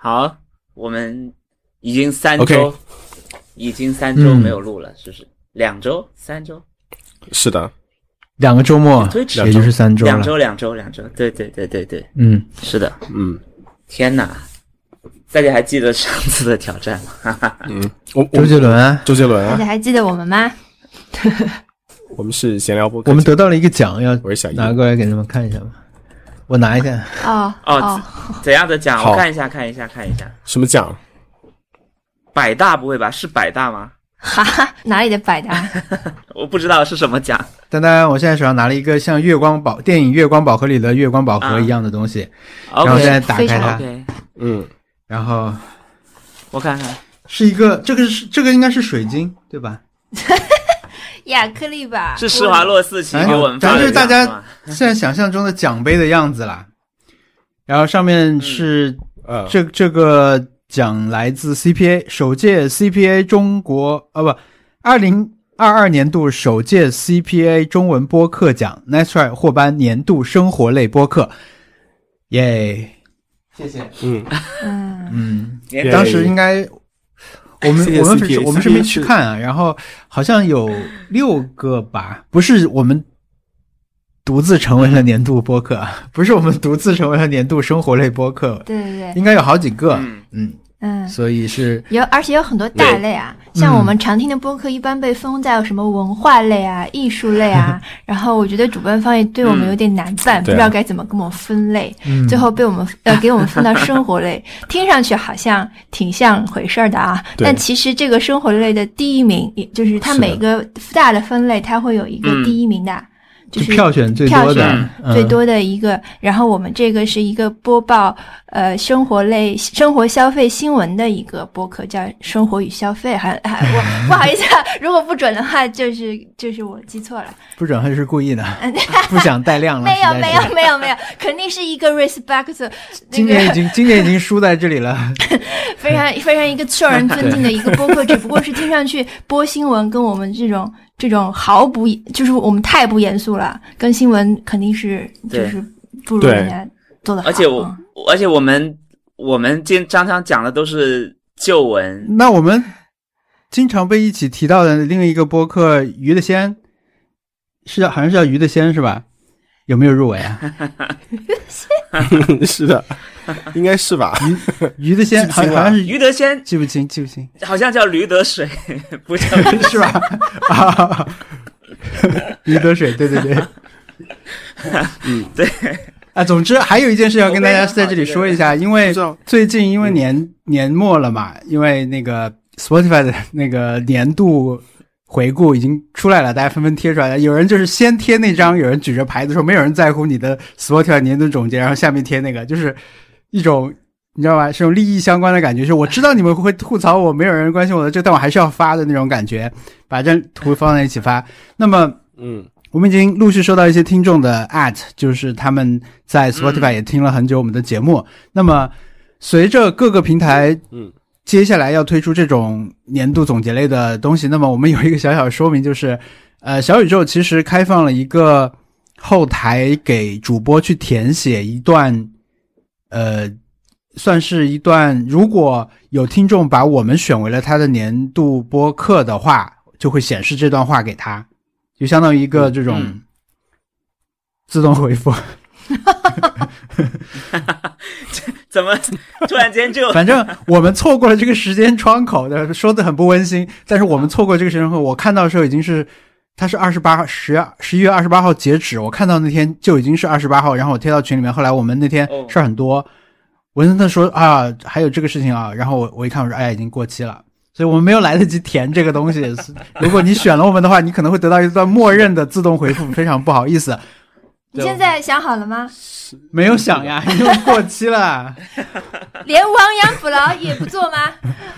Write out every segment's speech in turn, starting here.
好，我们已经三周已经三周嗯没有录了，是不是？两周、三周、是的，两个周末也就是三周了。两周、两周、两周，对对对对对，嗯，是的。嗯天哪，大家还记得上次的挑战吗？哈哈哈。嗯，我我周杰伦啊，周杰伦啊，大家还记得我们吗？我们是闲聊播客，我们得到了一个奖，要拿过来给他们看一下吗？我拿一下，哦哦怎样的奖？我看一下，看一下，看一下。什么奖？百大不会吧？是百大吗？哈哈，哪里的百大？我不知道是什么奖。丹丹，我现在手上拿了一个像月光宝电影《月光宝盒》里的月光宝盒一样的东西，然后现在打开它，OK，嗯，然后我看看。是一个，这个是这个应该是水晶对吧？亚克力吧？是施华洛世奇给我们发的反正就是大家 现在想象中的奖杯的样子啦。然后上面是呃，这这个奖来自 CPA 首届 CPA 中国啊不，二零二二年度首届 CPA 中文播客奖 Nice Try 获颁年度生活类播客，耶！谢谢。嗯，嗯，嗯，当时应该我们我们 我们是没去看啊，然后好像有六个吧，不是我们独自成为了年度播客，不是我们独自成为了年度生活类播客，对对对，应该有好几个，嗯嗯，嗯。所以是有，而且有很多大类啊，像我们常听的播客，一般被分在什么文化类啊、艺术类啊。然后我觉得主办方也对我们有点难办，不知道该怎么跟我们分类。嗯最后被我们呃给我们分到生活类，听上去好像挺像回事儿的啊。但其实这个生活类的第一名，也就是它每个大的分类，它会有一个嗯第一名的，就是票选最多的最多的一个。然后我们这个是一个播报呃生活类生活消费新闻的一个播客，叫《生活与消费》还。还我 不好意思，啊，如果不准的话，就是就是我记错了。不准还是故意的，不想带量了。没有没有没有没有，肯定是一个 respect 那今年已经 今年已经输在这里了，非常非常一个受人尊敬的一个播客，只不过是听上去播新闻跟我们这种这种毫不就是我们太不严肃了，跟新闻肯定是就是不如对人家做的好。而且我嗯，而且我们我们今常常讲的都是旧闻，那我们经常被一起提到的另一个播客《鱼的仙》，是叫好像是叫《鱼的仙》是吧？有没有入围啊？是的，应该是吧？鱼的鲜 记不清了好好像是于德先记不清，记不清好像叫驴得水，不叫是吧？啊，驴得水，对对对，嗯，对。啊，总之还有一件事要跟大家在这里说一下，因为最近因为年年末了嘛，因为那个 Spotify 的那个年度回顾已经出来了，大家纷纷贴出来了。有人就是先贴那张，有人举着牌子说没有人在乎你的 Spotify 年度总结，然后下面贴那个，就是一种你知道吧？是种利益相关的感觉，就是我知道你们会吐槽我，没有人关心我的这，但我还是要发的那种感觉，把这图放在一起发。那么嗯，我们已经陆续收到一些听众的 at，就是他们在 Spotify 也听了很久我们的节目。那么随着各个平台，嗯，接下来要推出这种年度总结类的东西，那么我们有一个小小的说明，就是呃，小宇宙其实开放了一个后台给主播去填写一段，呃。算是一段，如果有听众把我们选为了他的年度播客的话，就会显示这段话给他。就相当于一个这种嗯自动回复。怎么突然间就 反正我们错过了这个时间窗口的，说的很不温馨。但是我们错过这个时间窗口，我看到的时候已经是，它是二十八号十月十一月二十八号截止，我看到那天就已经是二十八号，然后我贴到群里面。后来我们那天哦事儿很多，文森特说啊，还有这个事情啊，然后我我一看我说哎呀，已经过期了。所以我们没有来得及填这个东西。如果你选了我们的话，你可能会得到一段默认的自动回复，非常不好意思。你现在想好了吗？没有想呀，因为过期了。连亡羊补牢也不做吗？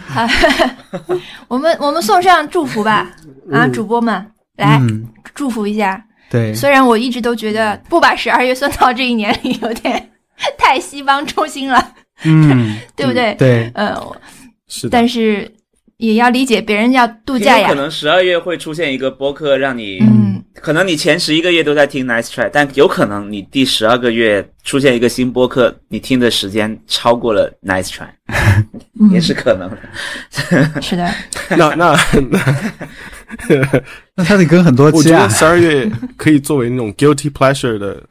好 我们我们送上祝福吧，啊，主播们来、嗯，祝福一下。对，虽然我一直都觉得不把十二月算到这一年里有点 太西方中心了，嗯，对不对？对，呃，是的，但是也要理解别人要度假呀可。能十二月会出现一个播客，让你嗯，可能你前十一个月都在听 Nice Try，但有可能你第十二个月出现一个新播客，你听的时间超过了 Nice Try，也是可能 是的，那那那，那他得跟很多期啊。我觉得。十二月可以作为那种 guilty pleasure 的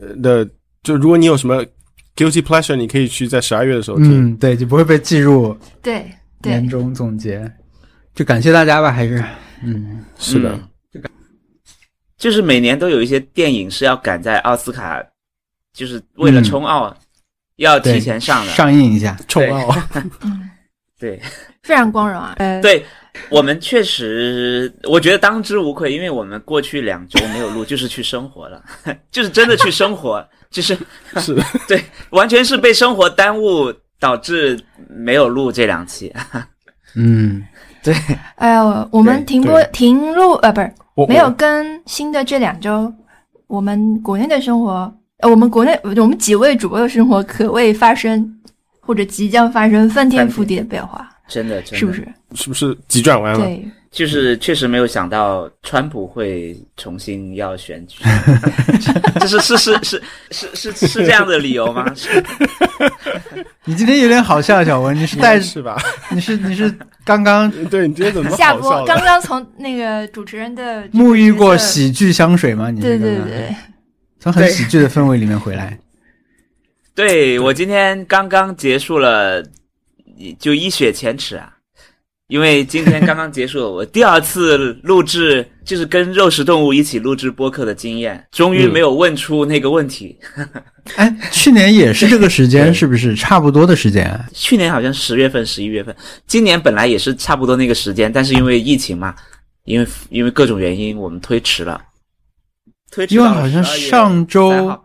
呃的，就如果你有什么 guilty pleasure，你可以去在十二月的时候听。嗯，对，就不会被计入对对。年，终总结。就感谢大家吧，还是。嗯，是的，嗯就是每年都有一些电影是要赶在奥斯卡，就是为了冲奥、要提前上的。上映一下。冲奥，嗯，对非常光荣啊。呃，对，我们确实，我觉得当之无愧，因为我们过去两周没有录，就是去生活了，就是真的去生活，就是 是的，对，完全是被生活耽误导致没有录这两期。嗯，对哎呀，我们停播停录呃，不是我没有更新的这两周，我们国内的生活，呃，我们国内我们几位主播的生活可谓发生或者即将发生翻天覆地的变化，真的，真的是不？是？是不是急转弯了？对，就是确实没有想到川普会重新要选举，这是是是是是是是这样的理由吗？你今天有点好笑，小文，你是带是吧？你是你是刚刚对你今天怎么下播？刚刚从那个主持人的沐浴过，喜剧香水吗？你对对对，从很喜剧的氛围里面回来。对我今天刚刚结束了，就一雪前耻啊！因为今天刚刚结束了我第二次录制，就是跟肉食动物一起录制播客的经验，终于没有问出那个问题。哎，去年也是这个时间，是不是差不多的时间啊？去年好像十月份、十一月份，今年本来也是差不多那个时间，但是因为疫情嘛，因为因为各种原因，我们推迟了。推迟了因为好像上周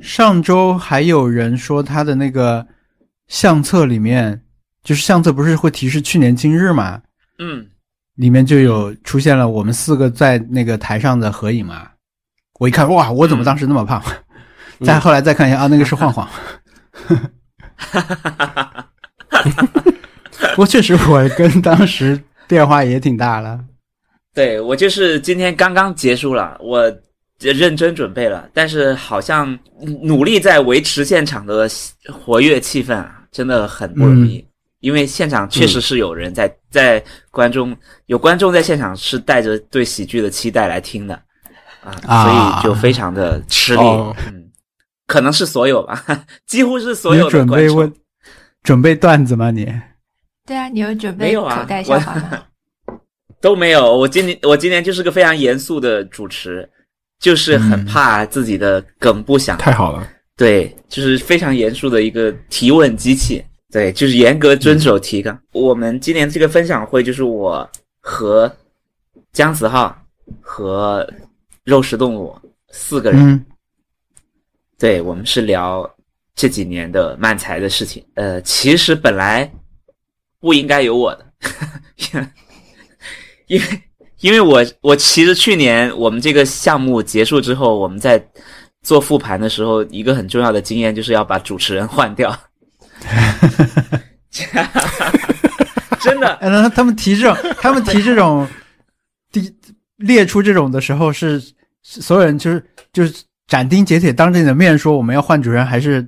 上周还有人说他的那个相册里面，就是相册不是会提示去年今日吗？嗯，里面就有出现了我们四个在那个台上的合影嘛。我一看，哇，我怎么当时那么胖？再后来再看一下啊，那个是晃晃。哈哈哈哈哈不过确实，我跟当时变化也挺大了。对我就是今天刚刚结束了，我认真准备了，但是好像努力在维持现场的活跃气氛啊，真的很不容易。因为现场确实是有人在、在观众有观众在现场是带着对喜剧的期待来听的啊，啊所以就非常的吃力。哦嗯，可能是所有吧，几乎是所有的观众准备问。准备段子吗？你对啊，你有准备没有啊口袋笑话吗？都没有。我今年我今年就是个非常严肃的主持，就是很嗯怕自己的梗不响。太好了，对，就是非常严肃的一个提问机器。对，就是严格遵守提纲。我们今年这个分享会就是我和姜子浩和肉食动物四个人。嗯对，我们是聊这几年的漫才的事情。呃，其实本来不应该有我的，因为因为我我其实去年我们这个项目结束之后，我们在做复盘的时候，一个很重要的经验就是要把主持人换掉。真的，哎，那他们提这种，他们提这种，第列出这种的时候是，是所有人就是就是斩钉截铁当着你的面说我们要换主人，还是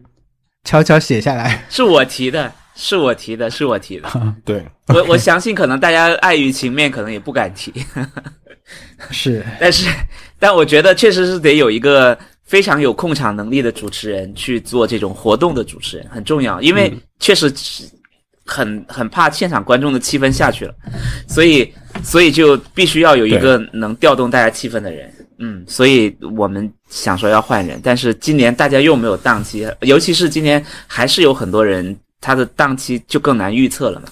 悄悄写下来？是我提的，是我提的，是我提的。对，我我相信，可能大家碍于情面，可能也不敢提。是，但是，但我觉得确实是得有一个非常有控场能力的主持人去做这种活动的主持人，很重要，因为确实是很很怕现场观众的气氛下去了，所以所以就必须要有一个能调动大家气氛的人。嗯，所以我们想说要换人，但是今年大家又没有档期，尤其是今年还是有很多人他的档期就更难预测了嘛。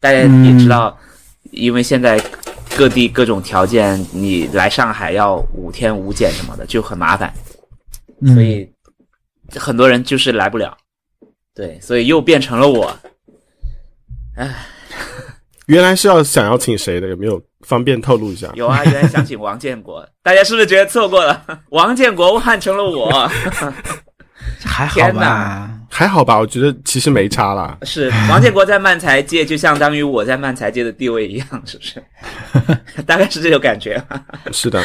大家也知道，因为现在各地各种条件，你来上海要五天五检什么的，就很麻烦，嗯所以很多人就是来不了。对，所以又变成了我。原来是要想要请谁的？有没有方便透露一下？有啊，原来想请王建国，大家是不是觉得错过了？王建国换成了我，还好天哪吧？还好吧？我觉得其实没差啦。是王建国在漫才界就相当于我在漫才界的地位一样，是不是？大概是这种感觉，是的，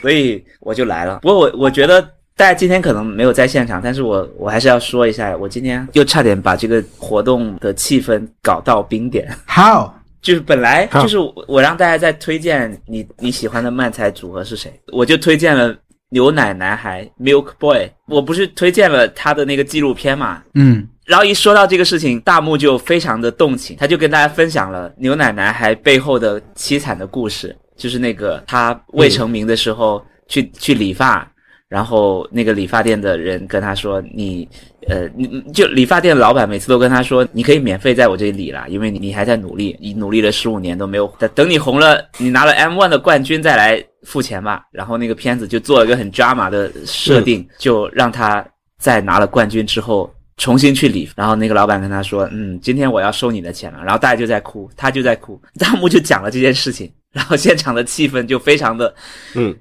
所以我就来了。不过我我觉得大家今天可能没有在现场，但是我我还是要说一下，我今天又差点把这个活动的气氛搞到冰点。How？就是本来就是我我让大家在推荐你你喜欢的漫才组合是谁，我就推荐了牛奶男孩 Milk Boy，我不是推荐了他的那个纪录片嘛，嗯。然后一说到这个事情，大木就非常的动情，他就跟大家分享了牛奶男孩背后的凄惨的故事，就是那个他未成名的时候去、去理发，然后那个理发店的人跟他说：“你呃，你就理发店的老板每次都跟他说，你可以免费在我这里理了，因为你你还在努力，你努力了十五年都没有，等等你红了，你拿了 M one 的冠军再来付钱吧。”然后那个片子就做了一个很 drama 的设定，就让他在拿了冠军之后。重新去理，然后那个老板跟他说：“嗯，今天我要收你的钱了。”然后大家就在哭，他就在哭，弹幕就讲了这件事情，然后现场的气氛就非常的，嗯，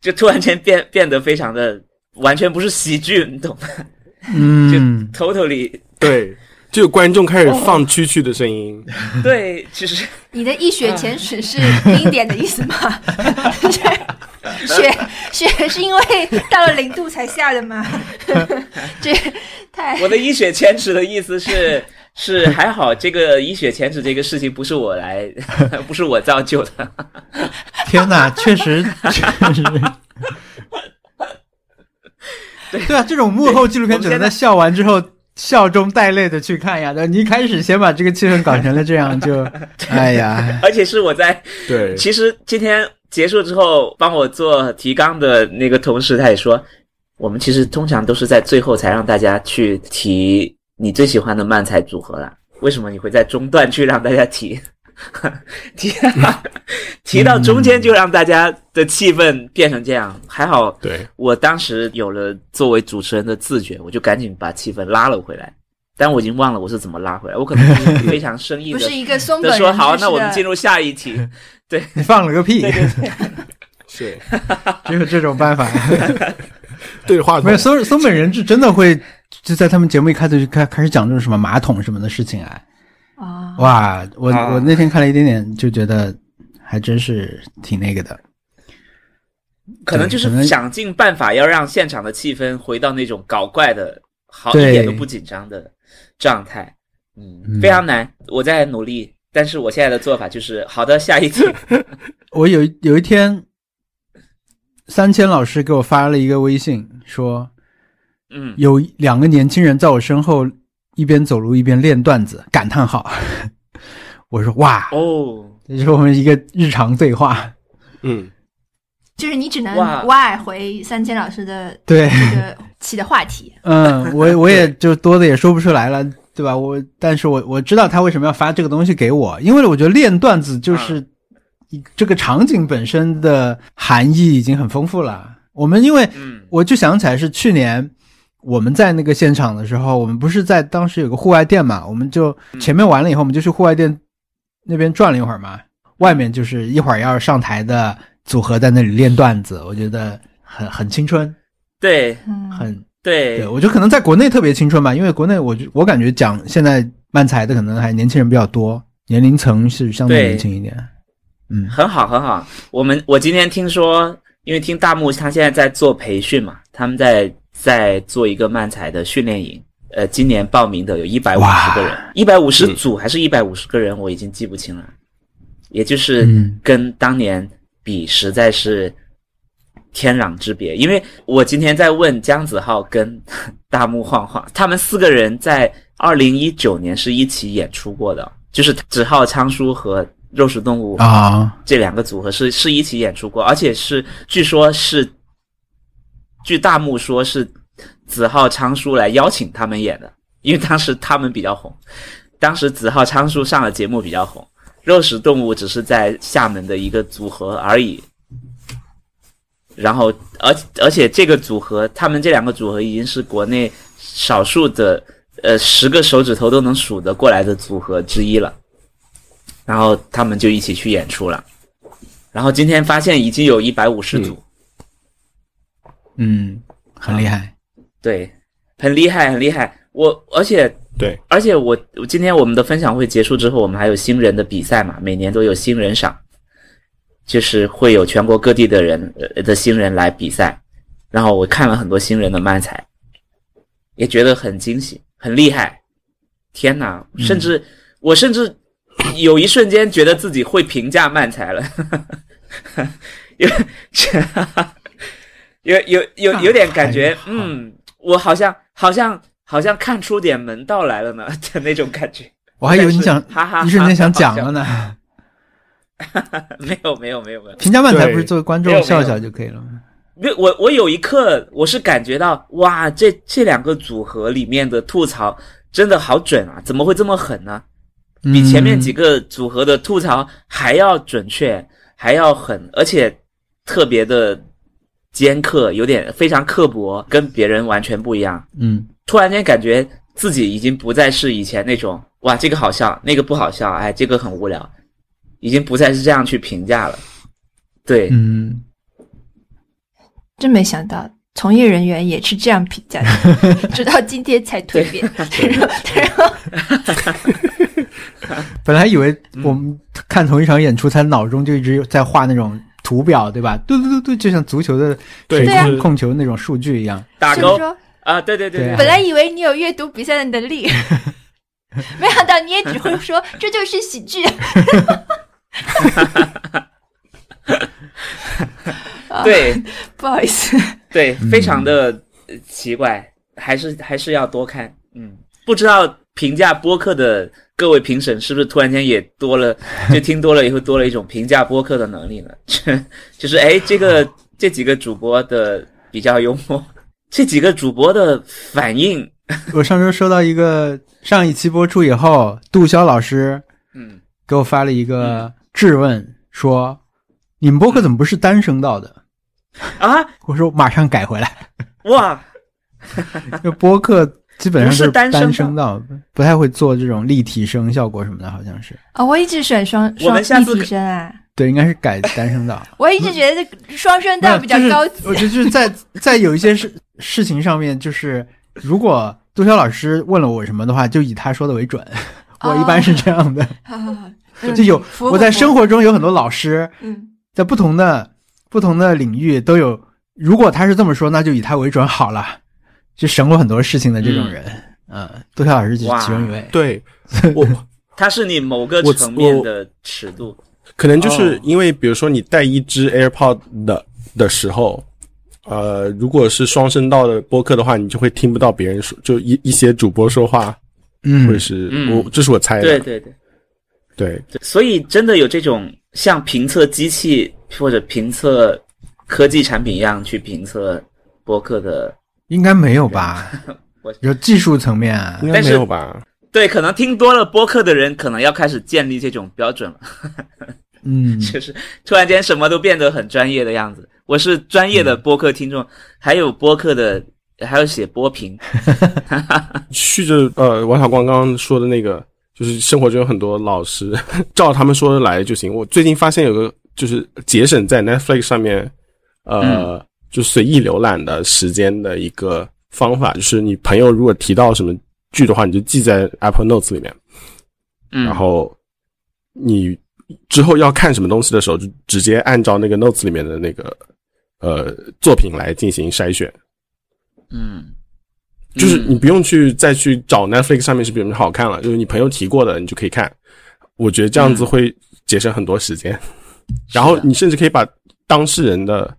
就突然间变变得非常的，完全不是喜剧，你懂吗？嗯，totally 对，就有观众开始放蛐蛐的声音。对，其实 你的一雪前耻是冰点的意思吗？雪雪是因为到了零度才下的吗？这太我的一雪前耻的意思是 是还好，这个一雪前耻这个事情不是我来，不是我造就的。天哪，确实确实。对啊，这种幕后纪录片只能在笑完之后笑中带泪的去看呀。对，你一开始先把这个气氛搞成了这样，就 哎呀，而且是我在对，其实今天结束之后，帮我做提纲的那个同事，他也说，我们其实通常都是在最后才让大家去提你最喜欢的漫才组合啦。为什么你会在中段去让大家提？提提到中间就让大家的气氛变成这样，还好对，我当时有了作为主持人的自觉，我就赶紧把气氛拉了回来。但我已经忘了我是怎么拉回来，我可能是非常生硬的 不是一个松本说好，那我们进入下一题。你放了个屁，是只有这种办法。对着话筒没有，松松本人志真的会就在他们节目一开始就开开始讲这种什么马桶什么的事情啊。啊，哇，我、啊我那天看了一点点，就觉得还真是挺那个的。可能就是想尽办法要让现场的气氛回到那种搞怪的、好一点都不紧张的状态。嗯，嗯非常难，我在努力。但是我现在的做法就是，好的，下一题。我有有一天，三千老师给我发了一个微信，说嗯，有两个年轻人在我身后一边走路一边练段子，感叹号。我说哇，哦，这是我们一个日常对话。嗯，就是你只能哇 Y 回三千老师的对，这个起的话题。嗯，我 我也就多的也说不出来了，对吧？我但是我我知道他为什么要发这个东西给我，因为我觉得练段子就是一这个场景本身的含义已经很丰富了。我们因为嗯，我就想起来是去年我们在那个现场的时候，我们不是在当时有个户外店嘛，我们就前面完了以后，我们就去户外店那边转了一会儿嘛，外面就是一会儿要上台的组合在那里练段子，我觉得很很青春，对。嗯，很对。对，我觉得可能在国内特别青春吧，因为国内我就我感觉讲现在漫才的可能还年轻人比较多，年龄层是相对对。年轻一点。嗯，很好，很好。我们我今天听说，因为听大木他现在在做培训嘛，他们在在做一个漫才的训练营。呃，今年报名的有一百五十个人，一百五十组还是一百五十个人，我已经记不清了。也就是嗯跟当年比，实在是天壤之别。因为我今天在问姜子浩跟 大木晃晃，他们四个人在二零一九年是一起演出过的，就是子浩昌叔和肉食动物啊，这两个组合是是一起演出过，而且是据说是，据大木说是子浩昌叔来邀请他们演的，因为当时他们比较红，当时子浩昌叔上了节目比较红，肉食动物只是在厦门的一个组合而已。然后，而而且这个组合，他们这两个组合已经是国内少数的，呃，十个手指头都能数得过来的组合之一了。然后他们就一起去演出了。然后今天发现已经有一百五十组，嗯，很厉害。对，很厉害，很厉害。我而且对，而且我我今天我们的分享会结束之后，我们还有新人的比赛嘛，每年都有新人赏，就是会有全国各地的人呃的新人来比赛。然后我看了很多新人的漫才，也觉得很惊喜，很厉害。天哪！甚至、我甚至有一瞬间觉得自己会评价漫才了，有 有有有有点感觉，嗯，我好像好像好像看出点门道来了呢 的那种感觉。我还以为你想哈哈哈一瞬间想讲了呢。没有没有没有没有，评价漫才不是作为观众笑笑就可以了吗？没有我我有一刻我是感觉到哇，这这两个组合里面的吐槽真的好准啊！怎么会这么狠呢？比前面几个个组合的吐槽还要准确，还要狠，而且特别的尖刻，有点非常刻薄，跟别人完全不一样。嗯突然间感觉自己已经不再是以前那种哇，这个好笑，那个不好笑，哎，这个很无聊，已经不再是这样去评价了。对，嗯，真没想到，从业人员也是这样评价的，直到今天才蜕变。然后然后，本来以为我们看同一场演出，他脑中就一直在画那种图表，对吧？对对对对，就像足球的对对啊就是控球那种数据一样。打勾说，啊，对对对对啊本来以为你有阅读比赛的能力，没想到你也只会说这就是喜剧。啊 对不好意思，对，非常的呃奇怪，还是还是要多看。嗯，不知道评价播客的各位评审是不是突然间也多了，就听多了以后多了一种评价播客的能力呢？就是哎，这个这几个主播的比较幽默，这几个主播的反应，我上周收到一个上一期播出以后，杜潇老师嗯，给我发了一个质问，说：“你们播客怎么不是单声道的啊，？”我说：“马上改回来。哇，”这播客基本上不是单声道不太会做这种立体声效果什么的，好像是。啊、我一直选双双立体声啊，对，应该是改单声道。我一直觉得双声道比较高级。我觉得就是在 在有一些事事情上面，就是如果杜潇老师问了我什么的话，就以他说的为准。我一般是这样的，好好好，嗯就有我在生活中有很多老师，嗯在不同的不同的领域都有。如果他是这么说，那就以他为准好了，就省我很多事情的这种人。嗯，杜潇老师就是其中一位。对我 他是你某个层面的尺度。可能就是哦因为，比如说你带一只 AirPod 的的时候，呃，如果是双声道的播客的话，你就会听不到别人说，就一一些主播说话，嗯或者是、嗯我这是我猜的，对对对。对对，所以真的有这种像评测机器或者评测科技产品一样去评测播客的，应该没有吧？有技术层面啊应，该但是没有吧？对，可能听多了播客的人，可能要开始建立这种标准了，嗯，就是突然间什么都变得很专业的样子。我是专业的播客听众，还有播客的，还有写播评，续着呃王小光刚刚说的那个，就是生活中有很多老师照他们说的来就行。我最近发现有个就是节省在 Netflix 上面，呃，就随意浏览的时间的一个方法，就是你朋友如果提到什么剧的话，你就记在 Apple Notes 里面，嗯，然后你之后要看什么东西的时候，就直接按照那个 Notes 里面的那个呃作品来进行筛选。嗯，就是嗯你不用去再去找 Netflix 上面是比什么好看了，就是你朋友提过的，你就可以看。我觉得这样子会节省很多时间，然后你甚至可以把当事人的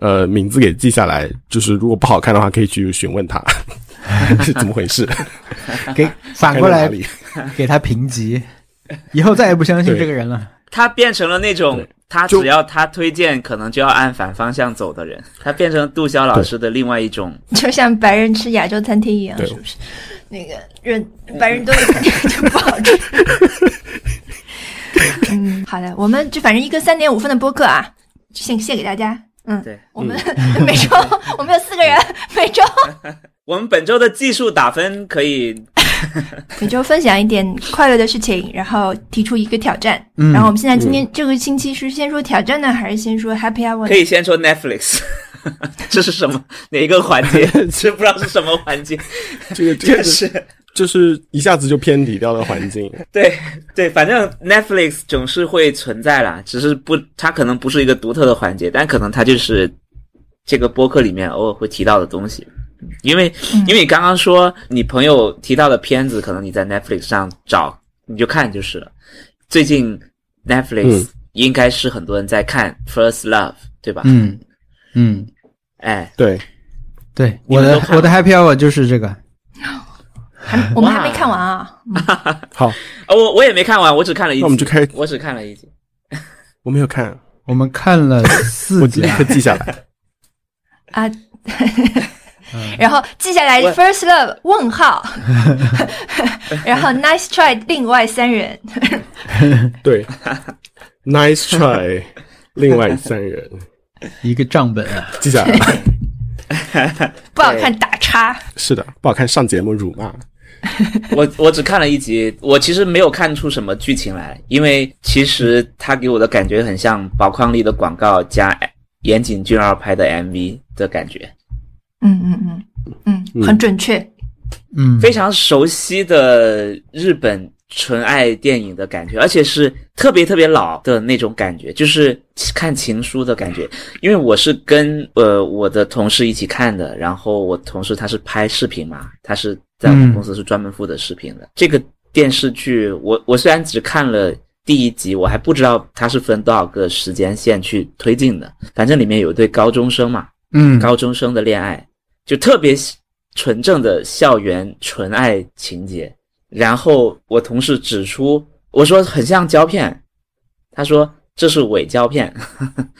呃名字给记下来，就是如果不好看的话，可以去询问他 是怎么回事，给反过来。给他评级，以后再也不相信这个人了。他变成了那种他只要他推荐，可能就要按反方向走的人，他变成杜潇老师的另外一种。就像白人吃亚洲餐厅一样，是不是？那个人白人多的餐厅就不好吃。嗯，好的，我们就反正一个三点五分的播客啊，献献给大家。嗯，对。我们 每周我们有四个人，每周。我们本周的技术打分可以 每周分享一点快乐的事情，然后提出一个挑战。嗯。然后我们现在今天这个星期是先说挑战呢，还是先说 Happy Hour？可以先说 Netflix，这是什么？哪一个环节？这不知道是什么环节，这个这个这是就是一下子就偏离掉了环境。对对，反正 Netflix 总是会存在啦，只是不，它可能不是一个独特的环节，但可能它就是这个播客里面偶尔会提到的东西。因为因为你刚刚说你朋友提到的片子，可能你在 Netflix 上找你就看就是了。最近 Netflix 嗯应该是很多人在看 First Love，对吧？嗯嗯，哎，对，对，我的我的 Happy Hour 就是这个。还 我们还没看完啊。好，哦，我我也没看完，我只看了一集，那我们就开我只看了一集。我没有看，我们看了四集记下来。啊，然后记下来 First Love 问号，然后 Nice Try 另外三人，对，Nice try，另外三人一个账本啊。记下来。不好看打叉。是的，不好看，上节目辱骂。我我只看了一集，我其实没有看出什么剧情来，因为其实他给我的感觉很像宝矿力的广告加岩井俊二拍的 MV 的感觉，嗯嗯嗯嗯，嗯很准确。嗯，非常熟悉的日本纯爱电影的感觉，而且是特别特别老的那种感觉，就是看情书的感觉。因为我是跟呃我的同事一起看的，然后我同事他是拍视频嘛，他是在我们公司是专门负责视频的。这个电视剧，我我虽然只看了第一集，我还不知道它是分多少个时间线去推进的。反正里面有一对高中生嘛，嗯高中生的恋爱，就特别纯正的校园纯爱情节。然后我同事指出，我说很像胶片，他说这是伪胶片。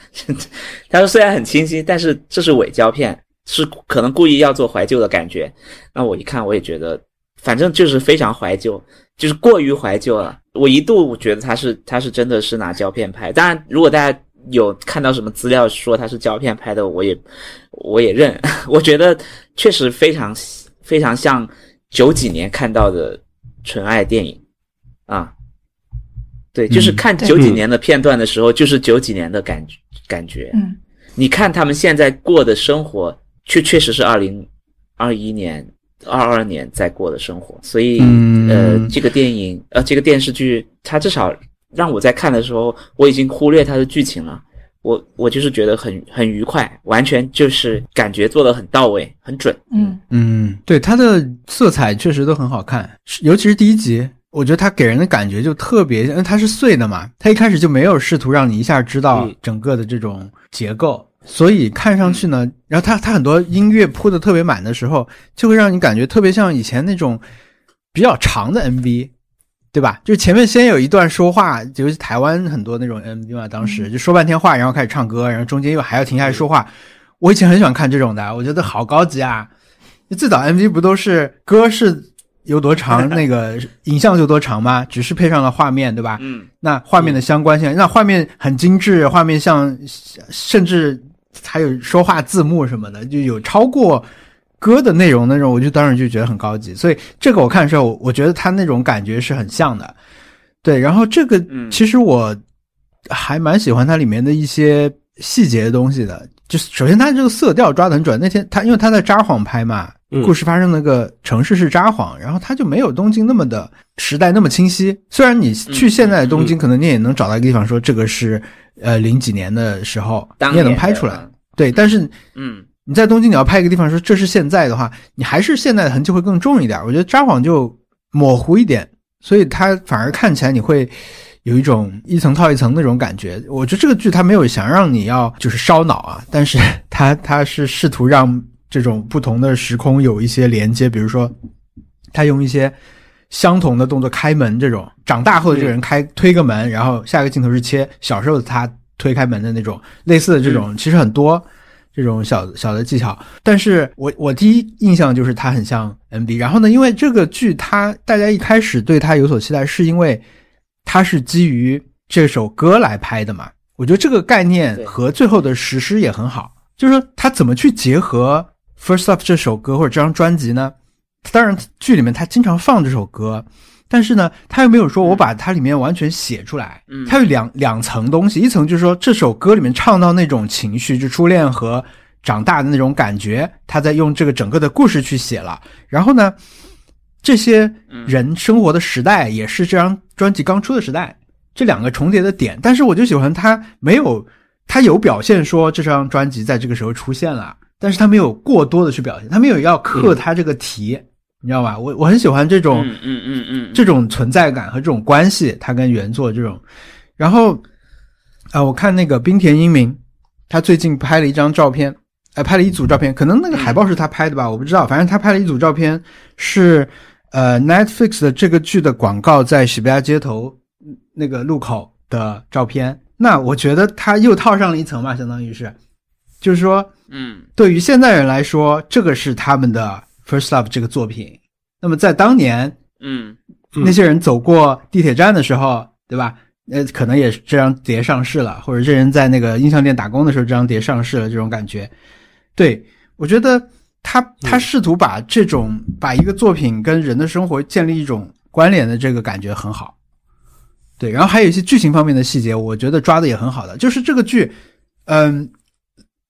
他说虽然很清晰，但是这是伪胶片，是可能故意要做怀旧的感觉。那我一看，我也觉得，反正就是非常怀旧，就是过于怀旧了。我一度觉得他是他是真的是拿胶片拍，当然如果大家有看到什么资料说他是胶片拍的，我也我也认。我觉得确实非常非常像九几年看到的纯爱电影啊。对，就是嗯看九几年的片段的时候，就是九几年的感觉感觉。嗯你看他们现在过的生活，确确实是二零二一年、二二年在过的生活，所以、嗯呃，这个电影呃，这个电视剧，它至少让我在看的时候，我已经忽略它的剧情了。我我就是觉得很很愉快，完全就是感觉做的很到位，很准。嗯嗯，对，它的色彩确实都很好看，尤其是第一集，我觉得它给人的感觉就特别，因为它是碎的嘛，它一开始就没有试图让你一下知道嗯整个的这种结构，所以看上去呢，然后它它很多音乐铺的特别满的时候，就会让你感觉特别像以前那种比较长的 MV。对吧？就是前面先有一段说话，尤其台湾很多那种 MV 嘛，当时就说半天话，然后开始唱歌，然后中间又还要停下来说话。我以前很喜欢看这种的，我觉得好高级啊！最早 MV 不都是歌是有多长，那个影像就多长吗？只是配上了画面，对吧？嗯，那画面的相关性，那画面很精致，画面像甚至还有说话字幕什么的，就有超过歌的内容那种，我就当时就觉得很高级。所以这个我看的时候，我觉得他那种感觉是很像的。对，然后这个嗯其实我还蛮喜欢它里面的一些细节的东西的。就是首先它这个色调抓得很准。那天他因为他在札幌拍嘛，嗯故事发生那个城市是札幌，然后它就没有东京那么的时代那么清晰。虽然你去现在的东京，可能你也能找到一个地方说这个是呃零几年的时候，你也能拍出来。对，但是嗯你在东京你要拍一个地方说这是现在的话，你还是现在的痕迹会更重一点。我觉得札幌就模糊一点，所以它反而看起来你会有一种一层套一层那种感觉。我觉得这个剧它没有想让你要就是烧脑啊，但是 它它是试图让这种不同的时空有一些连接，比如说他用一些相同的动作开门这种，长大后的这个人开推个门，然后下一个镜头是切小时候的他推开门的那种类似的这种，其实很多。这种小小的技巧，但是我我第一印象就是它很像 MV。然后呢，因为这个剧它大家一开始对它有所期待，是因为它是基于这首歌来拍的嘛。我觉得这个概念和最后的实施也很好，就是说它怎么去结合《First Love》这首歌或者这张专辑呢？当然剧里面他经常放这首歌，但是呢，他又没有说我把它里面完全写出来。嗯它有两两层东西，一层就是说这首歌里面唱到那种情绪，就初恋和长大的那种感觉，他在用这个整个的故事去写了。然后呢，这些人生活的时代也是这张专辑刚出的时代，这两个重叠的点。但是我就喜欢他没有，他有表现说这张专辑在这个时候出现了，但是他没有过多的去表现，他没有要刻他这个题，你知道吧？我我很喜欢这种。嗯嗯嗯嗯，这种存在感和这种关系，它跟原作这种。然后啊、我看那个冰田英明，他最近拍了一张照片，呃，拍了一组照片，可能那个海报是他拍的吧，我不知道。反正他拍了一组照片，是呃 Netflix 的这个剧的广告在喜布亚街头那个路口的照片。那我觉得他又套上了一层嘛，相当于是，就是说，嗯对于现代人来说，这个是他们的 First Love 这个作品。那么在当年，嗯嗯那些人走过地铁站的时候，对吧？呃，可能也是这张碟上市了，或者这人在那个音像店打工的时候，这张碟上市了，这种感觉。对我觉得他他试图把这种、把一个作品跟人的生活建立一种关联的这个感觉很好。对，然后还有一些剧情方面的细节，我觉得抓的也很好的。就是这个剧，嗯，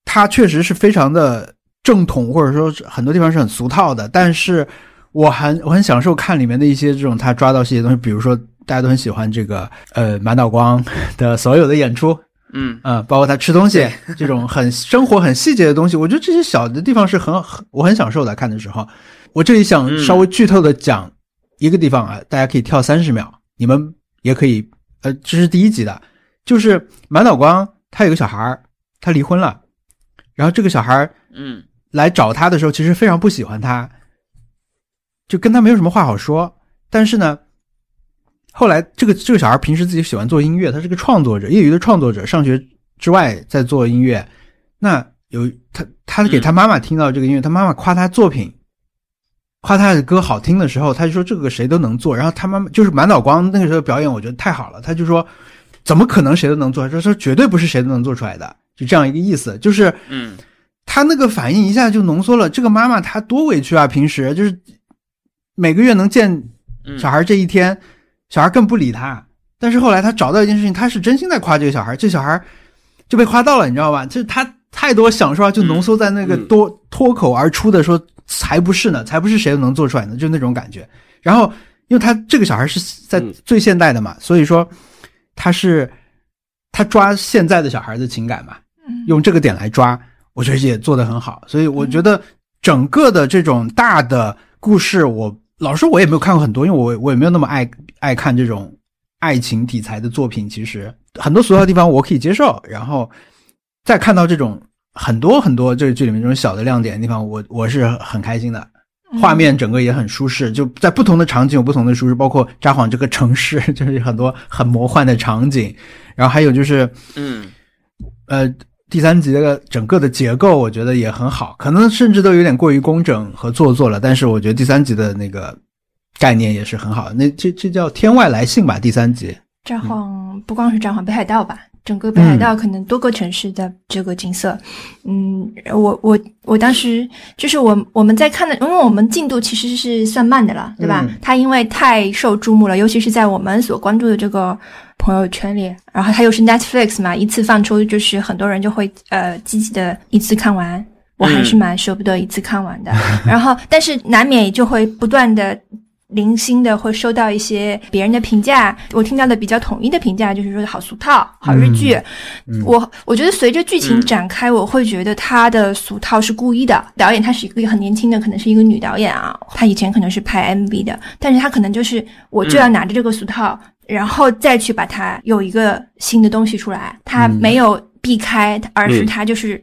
它确实是非常的正统，或者说很多地方是很俗套的，但是我很我很享受看里面的一些这种他抓到细节东西，比如说大家都很喜欢这个呃满岛光的所有的演出，嗯。啊、包括他吃东西 这种很生活很细节的东西，我觉得这些小的地方是很很我很享受的。看的时候，我这里想嗯稍微剧透的讲一个地方啊，大家可以跳三十秒，你们也可以，呃，这是第一集的，就是满岛光他有个小孩儿，他离婚了，然后这个小孩儿嗯来找他的时候，其实非常不喜欢他，就跟他没有什么话好说。但是呢，后来这个这个小孩平时自己喜欢做音乐，他是个创作者，业余的创作者，上学之外在做音乐。那有他，他给他妈妈听到这个音乐，他妈妈夸他作品，夸他的歌好听的时候，他就说这个谁都能做。然后他妈妈就是满脑光那个时候表演，我觉得太好了，他就说怎么可能谁都能做？他说绝对不是谁都能做出来的，就这样一个意思，就是。嗯他那个反应一下就浓缩了。这个妈妈她多委屈啊！平时就是每个月能见嗯，小孩这一天，小孩更不理他。但是后来他找到一件事情，他是真心在夸这个小孩，这小孩就被夸到了，你知道吧？就是他太多想说话，就浓缩在那个嗯多、脱口而出的说，才不是呢，才不是谁都能做出来的，就那种感觉。然后，因为他这个小孩是在嗯最现代的嘛，所以说他是他抓现在的小孩的情感嘛，嗯用这个点来抓，我觉得也做得很好。所以我觉得整个的这种大的故事，我老实说我也没有看过很多，因为我我也没有那么爱爱看这种爱情题材的作品。其实很多俗套的地方我可以接受，然后再看到这种很多很多这个剧里面这种小的亮点的地方，我我是很开心的。嗯画面整个也很舒适，就在不同的场景有不同的舒适，包括札幌这个城市，就是很多很魔幻的场景，然后还有就是嗯呃，第三集的整个的结构，我觉得也很好，可能甚至都有点过于工整和做作了。但是我觉得第三集的那个概念也是很好的。那这这叫天外来信吧？第三集，札幌不光是札幌，北海道吧，整个北海道可能多个城市的这个景色。嗯，我我我当时就是我我们在看的，因为我们进度其实是算慢的了，对吧？嗯它因为太受注目了，尤其是在我们所关注的这个朋友圈里，然后它又是 Netflix 嘛，一次放出就是很多人就会呃积极的一次看完。我还是蛮舍不得一次看完的，然后但是难免就会不断的零星的会收到一些别人的评价，我听到的比较统一的评价就是说好俗套，好日剧。嗯我我觉得随着剧情嗯展开，我会觉得他的俗套是故意的。导演她是一个很年轻的，可能是一个女导演啊，她以前可能是拍 MV 的，但是她可能就是我就要拿着这个俗套，然后再去把它有一个新的东西出来，她嗯没有避开，而是它就是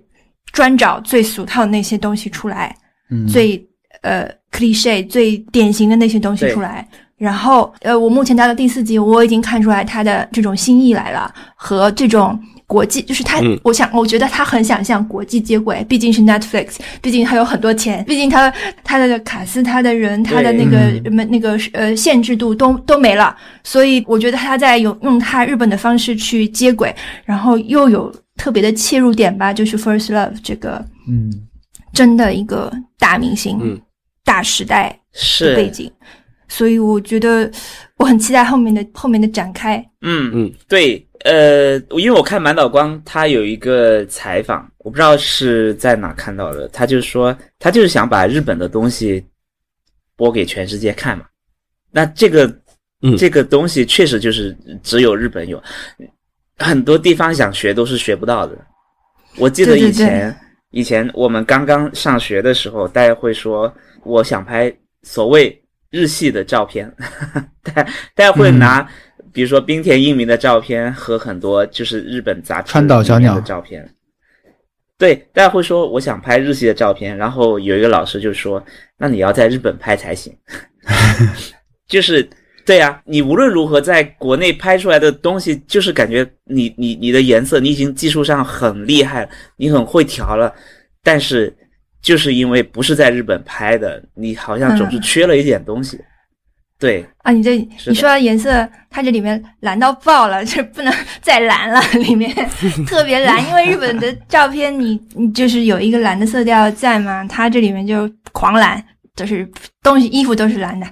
专找最俗套的那些东西出来。嗯，最呃 cliche 最典型的那些东西出来。然后呃，我目前到了第四集，我已经看出来他的这种新意来了，和这种国际，就是他，嗯。我想，我觉得他很想向国际接轨，毕竟是 Netflix，毕竟他有很多钱，毕竟他他的卡斯、他的人、他的那个嗯。什么那个呃限制度都都没了，所以我觉得他在用用他日本的方式去接轨，然后又有特别的切入点吧，就是 First Love 这个嗯。真的一个大明星，嗯。大时代是背，景，所以我觉得我很期待后面的后面的展开。嗯嗯，对，呃，因为我看满岛光他有一个采访，我不知道是在哪看到的，他就说他就是想把日本的东西播给全世界看嘛。那这个，嗯这个东西确实就是只有日本有，很多地方想学都是学不到的。我记得对对以前以前我们刚刚上学的时候，大家会说我想拍所谓日系的照片，大家大家会拿、比如说冰田英明的照片和很多就是日本杂志川岛小鸟的照片。对，大家会说我想拍日系的照片，然后有一个老师就说，那你要在日本拍才行。就是对呀、你无论如何在国内拍出来的东西，就是感觉你你你的颜色，你已经技术上很厉害了，你很会调了，但是就是因为不是在日本拍的，你好像总是嗯缺了一点东西。对，啊，你这你说到颜色，它这里面蓝到爆了，这不能再蓝了，里面 特别蓝，因为日本的照片你你就是有一个蓝的色调在嘛，它这里面就狂蓝，就是东西衣服都是蓝的。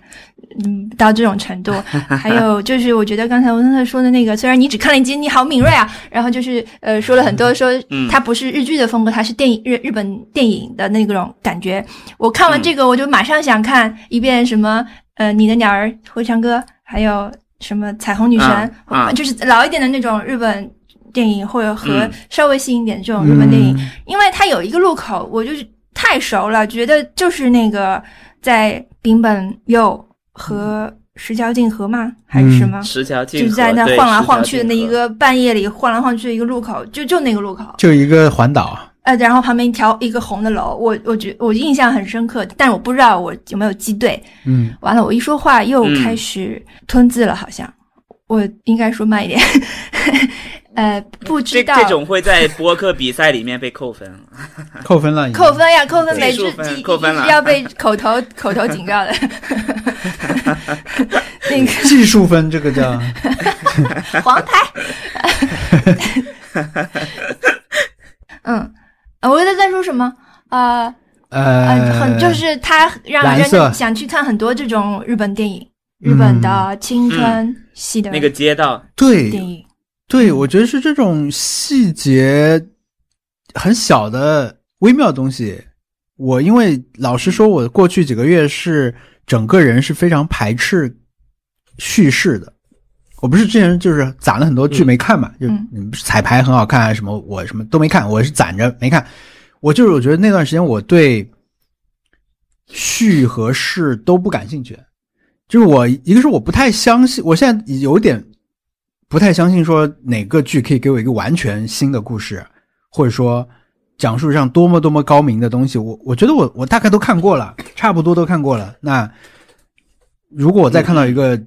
嗯，到这种程度，还有就是，我觉得刚才文森特说的那个，虽然你只看了一集，你好敏锐啊，然后就是呃说了很多，说嗯。它不是日剧的风格，它是电影日日本电影的那种感觉。我看完这个，我就马上想看一遍什么呃，你的鸟儿会唱歌，还有什么彩虹女神，啊。啊就是老一点的那种日本电影，或者和嗯。稍微新一点这种日本电影，嗯。因为它有一个路口，我就是太熟了，觉得就是那个在丙本佑和石桥静河吗？还是什么？石桥静河就在那晃来晃去的那一个半夜里晃来晃去的一个路口，就就那个路口，就一个环岛，呃，然后旁边一条一个红的楼，我我觉我印象很深刻，但我不知道我有没有记对。嗯，完了，我一说话又嗯开始吞字了，好像我应该说慢一点。呃，不知道这这种会在播客比赛里面被扣分。扣分了已经，扣分呀，扣分，技每次术分一扣分了要被口头口头警告的。那个技术分，这个叫黄牌。嗯，呃我在在说什么？呃呃，呃，很就是他让想去看很多这种日本电影，日本的青春系的那个街道，对电影。对，我觉得是这种细节很小的微妙的东西。我因为老实说，我过去几个月是整个人是非常排斥叙事的。我不是之前就是攒了很多剧没看嘛，就彩排很好看啊什么，我什么都没看，我是攒着没看。我就是我觉得那段时间我对序和事都不感兴趣，就是我一个是我不太相信，我现在有点不太相信说哪个剧可以给我一个完全新的故事，或者说讲述上多么多么高明的东西。我我觉得我我大概都看过了，差不多都看过了。那如果我再看到一个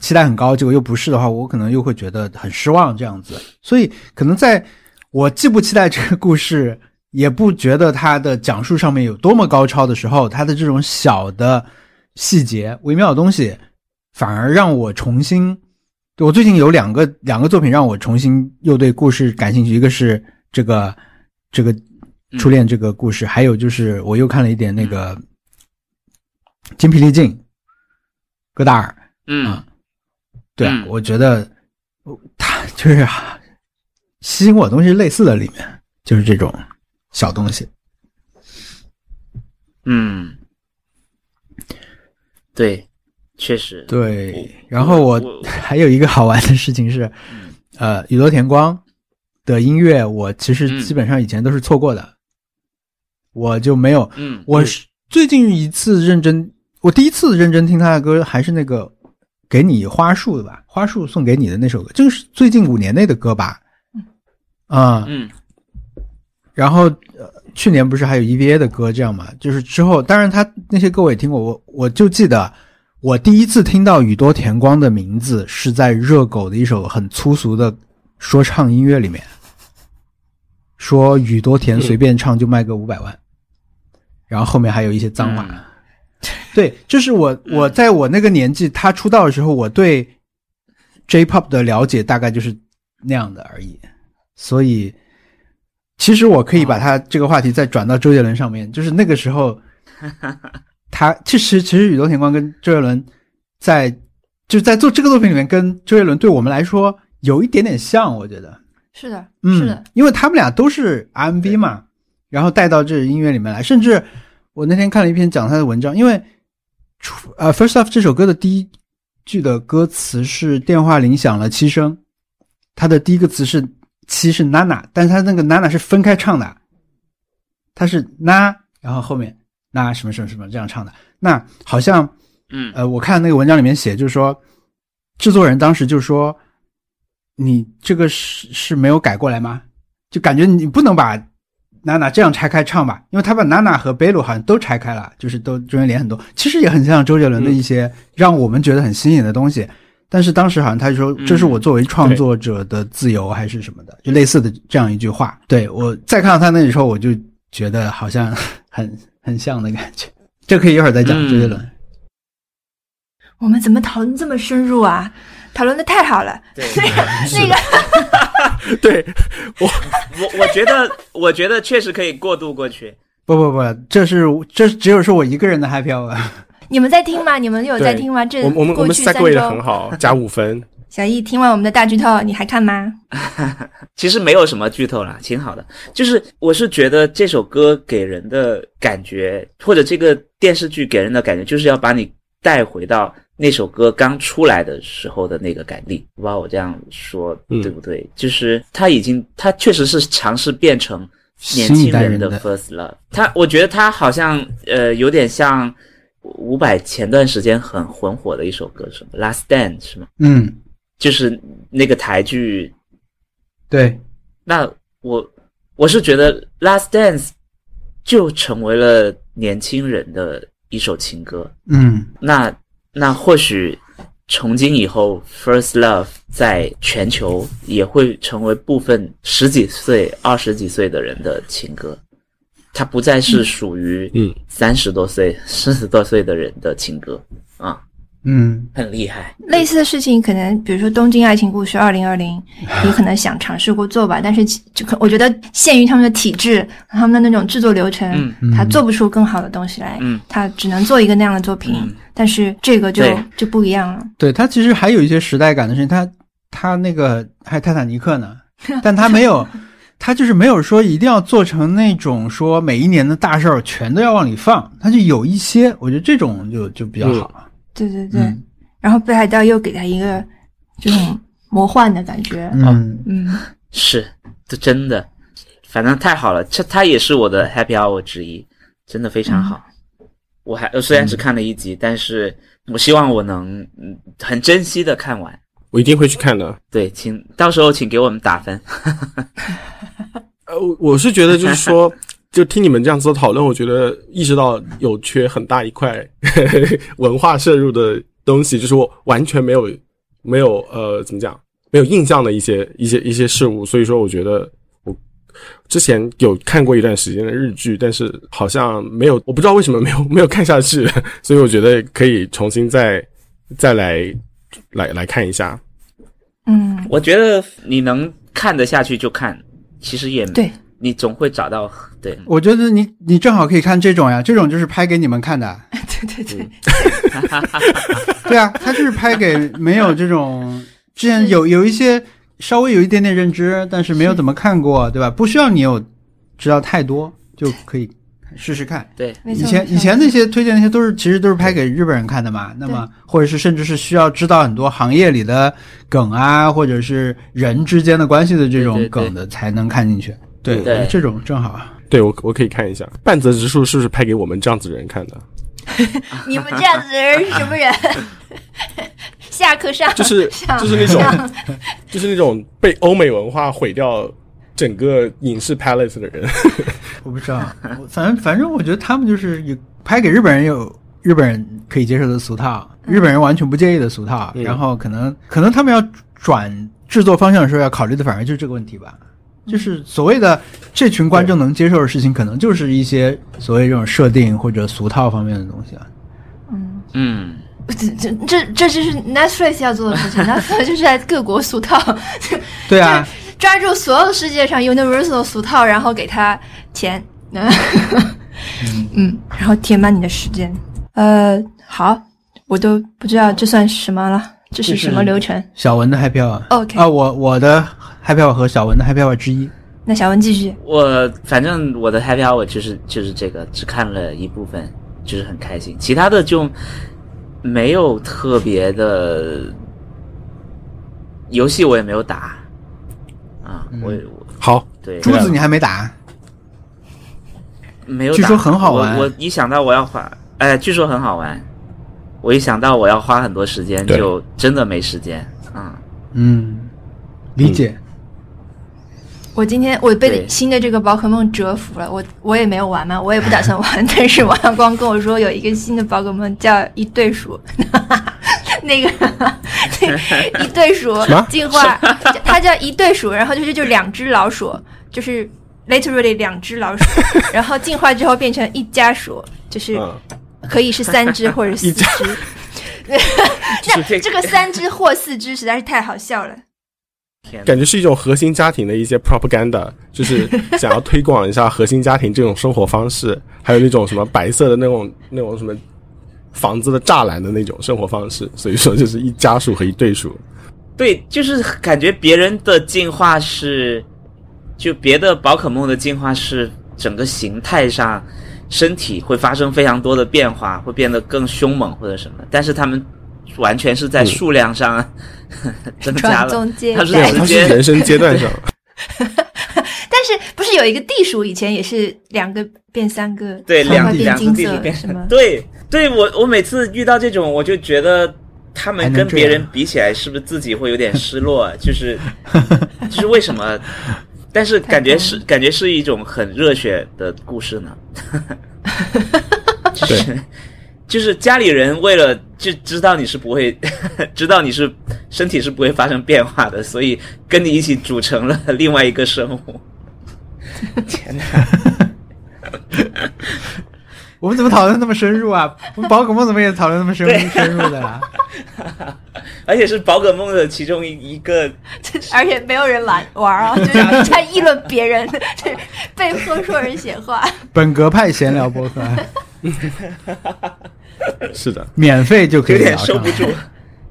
期待很高，结果又不是的话，我可能又会觉得很失望这样子。所以可能在我既不期待这个故事，也不觉得它的讲述上面有多么高超的时候，它的这种小的细节、微妙的东西，反而让我重新。对我最近有两个两个作品让我重新又对故事感兴趣，一个是这个这个初恋这个故事，还有就是我又看了一点那个《精疲力尽》，戈达尔。嗯啊对啊，嗯。我觉得我他就是啊吸引我的东西类似的里面，就是这种小东西。嗯，对，确实，对，然后我我还有一个好玩的事情是，嗯。呃，宇多田光的音乐我其实嗯。基本上以前都是错过的，我就没有。嗯，我是最近一次认真，我第一次认真听他的歌还是那个给你花束的吧，花束送给你的那首歌，这个是最近五年内的歌吧？啊、嗯。然后呃，去年不是还有 EVA 的歌这样嘛？就是之后，当然他那些歌我也听过，我我就记得我第一次听到宇多田光的名字是在热狗的一首很粗俗的说唱音乐里面，说宇多田随便唱就卖个五百万，然后后面还有一些脏话。嗯 对，就是我我在我那个年纪，他出道的时候，我对 J-pop 的了解大概就是那样的而已。所以，其实我可以把他这个话题再转到周杰伦上面，就是那个时候，他其实其实宇多田光跟周杰伦在就是在做这个作品里面跟周杰伦对我们来说有一点点像，我觉得，是的，嗯，是的，，因为他们俩都是 R&B 嘛，然后带到这音乐里面来，甚至我那天看了一篇讲他的文章，因为呃《First Love》这首歌的第一句的歌词是电话铃响了七声，它的第一个词是七是 Nana，但是它那个 Nana 是分开唱的，他是 na，然后后面那什么什么什么这样唱的，那好像嗯。呃，我看那个文章里面写，就是说，制作人当时就说，你这个是是没有改过来吗？就感觉你不能把娜娜这样拆开唱吧，因为他把娜娜和贝鲁好像都拆开了，就是都中间连很多，其实也很像周杰伦的一些让我们觉得很新颖的东西。但是当时好像他就说，嗯这是我作为创作者的自由还是什么的，就类似的这样一句话。对我再看到他那里时候，我就觉得好像很 很像的感觉。这可以一会儿再讲嗯周杰伦。我们怎么讨论这么深入啊？讨论的太好了。对，那个，对我我我觉得我觉得确实可以过渡过去。不不不，这是这只有是我一个人的 happy hour。你们在听吗？你们有在听吗？这我我们我们过去三 segue 的很，好，加五分。小易听完我们的大剧透，你还看吗？其实没有什么剧透啦，挺好的。就是我是觉得这首歌给人的感觉，或者这个电视剧给人的感觉，就是要把你带回到那首歌刚出来的时候的那个感力。不知道我这样说嗯对不对？就是他已经，他确实是尝试变成年轻人的 first love。他，我觉得他好像呃有点像伍佰前段时间很很火的一首歌，什么《Last Dance》是吗？嗯，就是那个台剧对，那我我是觉得《Last Dance》就成为了年轻人的一首情歌。嗯那那或许从今以后，《First Love》在全球也会成为部分十几岁、二十几岁的人的情歌。它不再是属于嗯。三十多岁、四十多岁的人的情歌啊，嗯很厉害。类似的事情，可能比如说《东京爱情故事二零二零》，你可能想尝试过做吧，但是其就可我觉得限于他们的体制、他们的那种制作流程，嗯他做不出更好的东西来，嗯他只能做一个那样的作品。嗯但是这个就就不一样了。对他其实还有一些时代感的事情，他他那个还泰坦尼克呢，但他没有，他就是没有说一定要做成那种说每一年的大事儿全都要往里放，他就有一些，我觉得这种就就比较好。对对对，嗯然后北海道又给他一个 这种魔幻的感觉。嗯嗯，是，这真的，反正太好了，这他也是我的 happy hour 之一，真的非常好。我还呃虽然只看了一集，但是我希望我能嗯很珍惜的看完。我一定会去看的。对，请到时候请给我们打分。呃，我我是觉得就是说，就听你们这样子的讨论，我觉得意识到有缺很大一块 文化摄入的东西，就是我完全没有没有呃怎么讲没有印象的一些一些一些事物，所以说我觉得我之前有看过一段时间的日剧，但是好像没有，我不知道为什么没有 没有看下去，所以我觉得可以重新再再来来来看一下。嗯，我觉得你能看得下去就看，其实也对，你总会找到对。我觉得你你正好可以看这种呀，这种就是拍给你们看的。对 对对，对啊，他就是拍给没有这种之前有有一些稍微有一点点认知，但是没有怎么看过，对吧？不需要你有知道太多就可以试试看。对，以前以前那些推荐那些都是其实都是拍给日本人看的嘛，那么或者是甚至是需要知道很多行业里的梗啊，或者是人之间的关系的这种梗的才能看进去。对，对这种正好。对我我可以看一下半泽直树是不是拍给我们这样子的人看的？你们这样子的人是什么人？下课上就是就是那种就是那种被欧美文化毁掉整个影视 palace 的人。我不知道，反正反正我觉得他们就是有拍给日本人有日本人可以接受的俗套，日本人完全不介意的俗套，嗯然后可能可能他们要转制作方向的时候要考虑的反而就是这个问题吧。就是所谓的这群观众能接受的事情，可能就是一些所谓这种设定或者俗套方面的东西啊。嗯，嗯，这这这这就是 Netflix 要做的事情，Netflix 就是在各国俗套，对啊，抓住所有世界上 universal 俗套，然后给他钱，嗯，然后填满你的时间。呃，好，我都不知道这算什么了，这是什么流程？小文的 Happy Hour？OK，、啊，我我的 Happy Hour 和小文的 Happy Hour 之一。那小文继续。我反正我的 Happy Hour 就是就是这个，只看了一部分，就是很开心，其他的就没有特别的游戏，我也没有打啊，我我好，对珠子你还没打？没有打，据说很好玩我我一想到我要花，哎，据说很好玩，我一想到我要花很多时间，就真的没时间。嗯，嗯，理解。我今天我被新的这个宝可梦折服了，我我也没有玩嘛，我也不打算玩。但是王阳光跟我说有一个新的宝可梦叫一对鼠 那个一对鼠进化，它叫一对鼠，然后就是就两只老鼠，就是 literally 两只老鼠，然后进化之后变成一家鼠，就是嗯，可以是三只或者四只。那这这个三只或四只实在是太好笑了。感觉是一种核心家庭的一些 propaganda，就是想要推广一下核心家庭这种生活方式，还有那种什么白色的那种那种什么房子的栅栏的那种生活方式，所以说就是一家属和一对数。对，就是感觉别人的进化是，就别的宝可梦的进化是整个形态上，身体会发生非常多的变化，会变得更凶猛或者什么，但是他们完全是在数量上、增加了，传宗接它是人生阶段上，但是不是有一个地鼠以前也是两个变三个，对两两只金色地鼠变什么？对对，我我每次遇到这种，我就觉得他们跟别人比起来，是不是自己会有点失落？就是就是为什么？但是感觉是感觉是一种很热血的故事呢，就是就是家里人为了就知道你是不会 知道你是身体是不会发生变化的，所以跟你一起组成了另外一个生物。天哪！我们怎么讨论那么深入啊？我们宝可梦怎么也讨论那么深入深入的啊？而且是宝可梦的其中一一个而且没有人玩玩啊，就是在议论别人，就是被迫说人闲话。本格派闲聊博客，是的，免费就可以有点聊收不。住，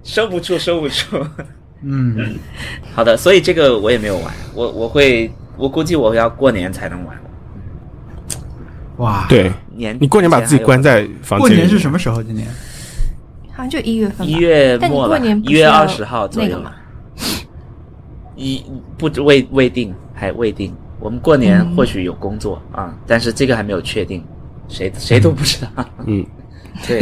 收不住，收不住。嗯，好的，所以这个我也没有玩，我我会，我估计我要过年才能玩。哇，，对年你过年把自己关在房间过，年是什么时候？今年好像就一月份吧。一月末吧，过年一月二十号左右那个嘛？一不知未未定，还未定。我们过年嗯或许有工作啊、但是这个还没有确定，谁谁都不知道。嗯，对，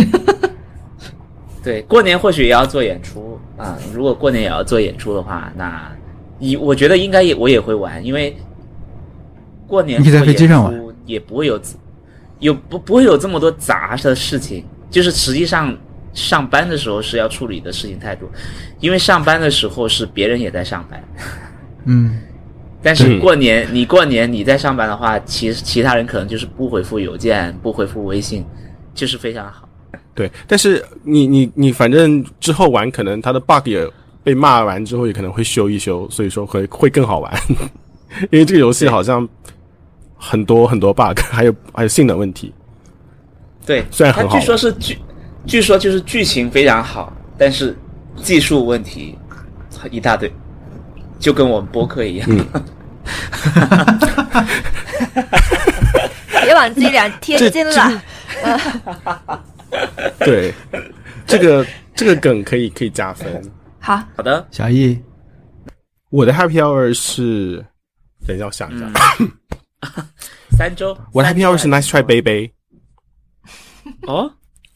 对，过年或许也要做演出啊、如果过年也要做演出的话，那一我觉得应该也我也会玩，因为过年你在做飞机上玩？也不会有有不不会有这么多杂的事情，就是实际上上班的时候是要处理的事情太多，因为上班的时候是别人也在上班，嗯，但是嗯过年你过年你在上班的话，其实其他人可能就是不回复邮件，不回复微信，就是非常好。对，但是你你你反正之后玩，可能它的 bug 也被骂完之后，也可能会修一修，所以说会会更好玩。因为这个游戏好像很多很多 bug，还有还有性能问题。对，虽然很好据说是剧，据说就是剧情非常好，但是技术问题一大堆，就跟我们播客一样。嗯 别往自己脸贴金了。对，这个这个梗可以可以加分。好，好的，小易，我的 Happy Hour 是，等一下我想一下，三周。我的 Happy Hour 是 Nice Try Baby，哦。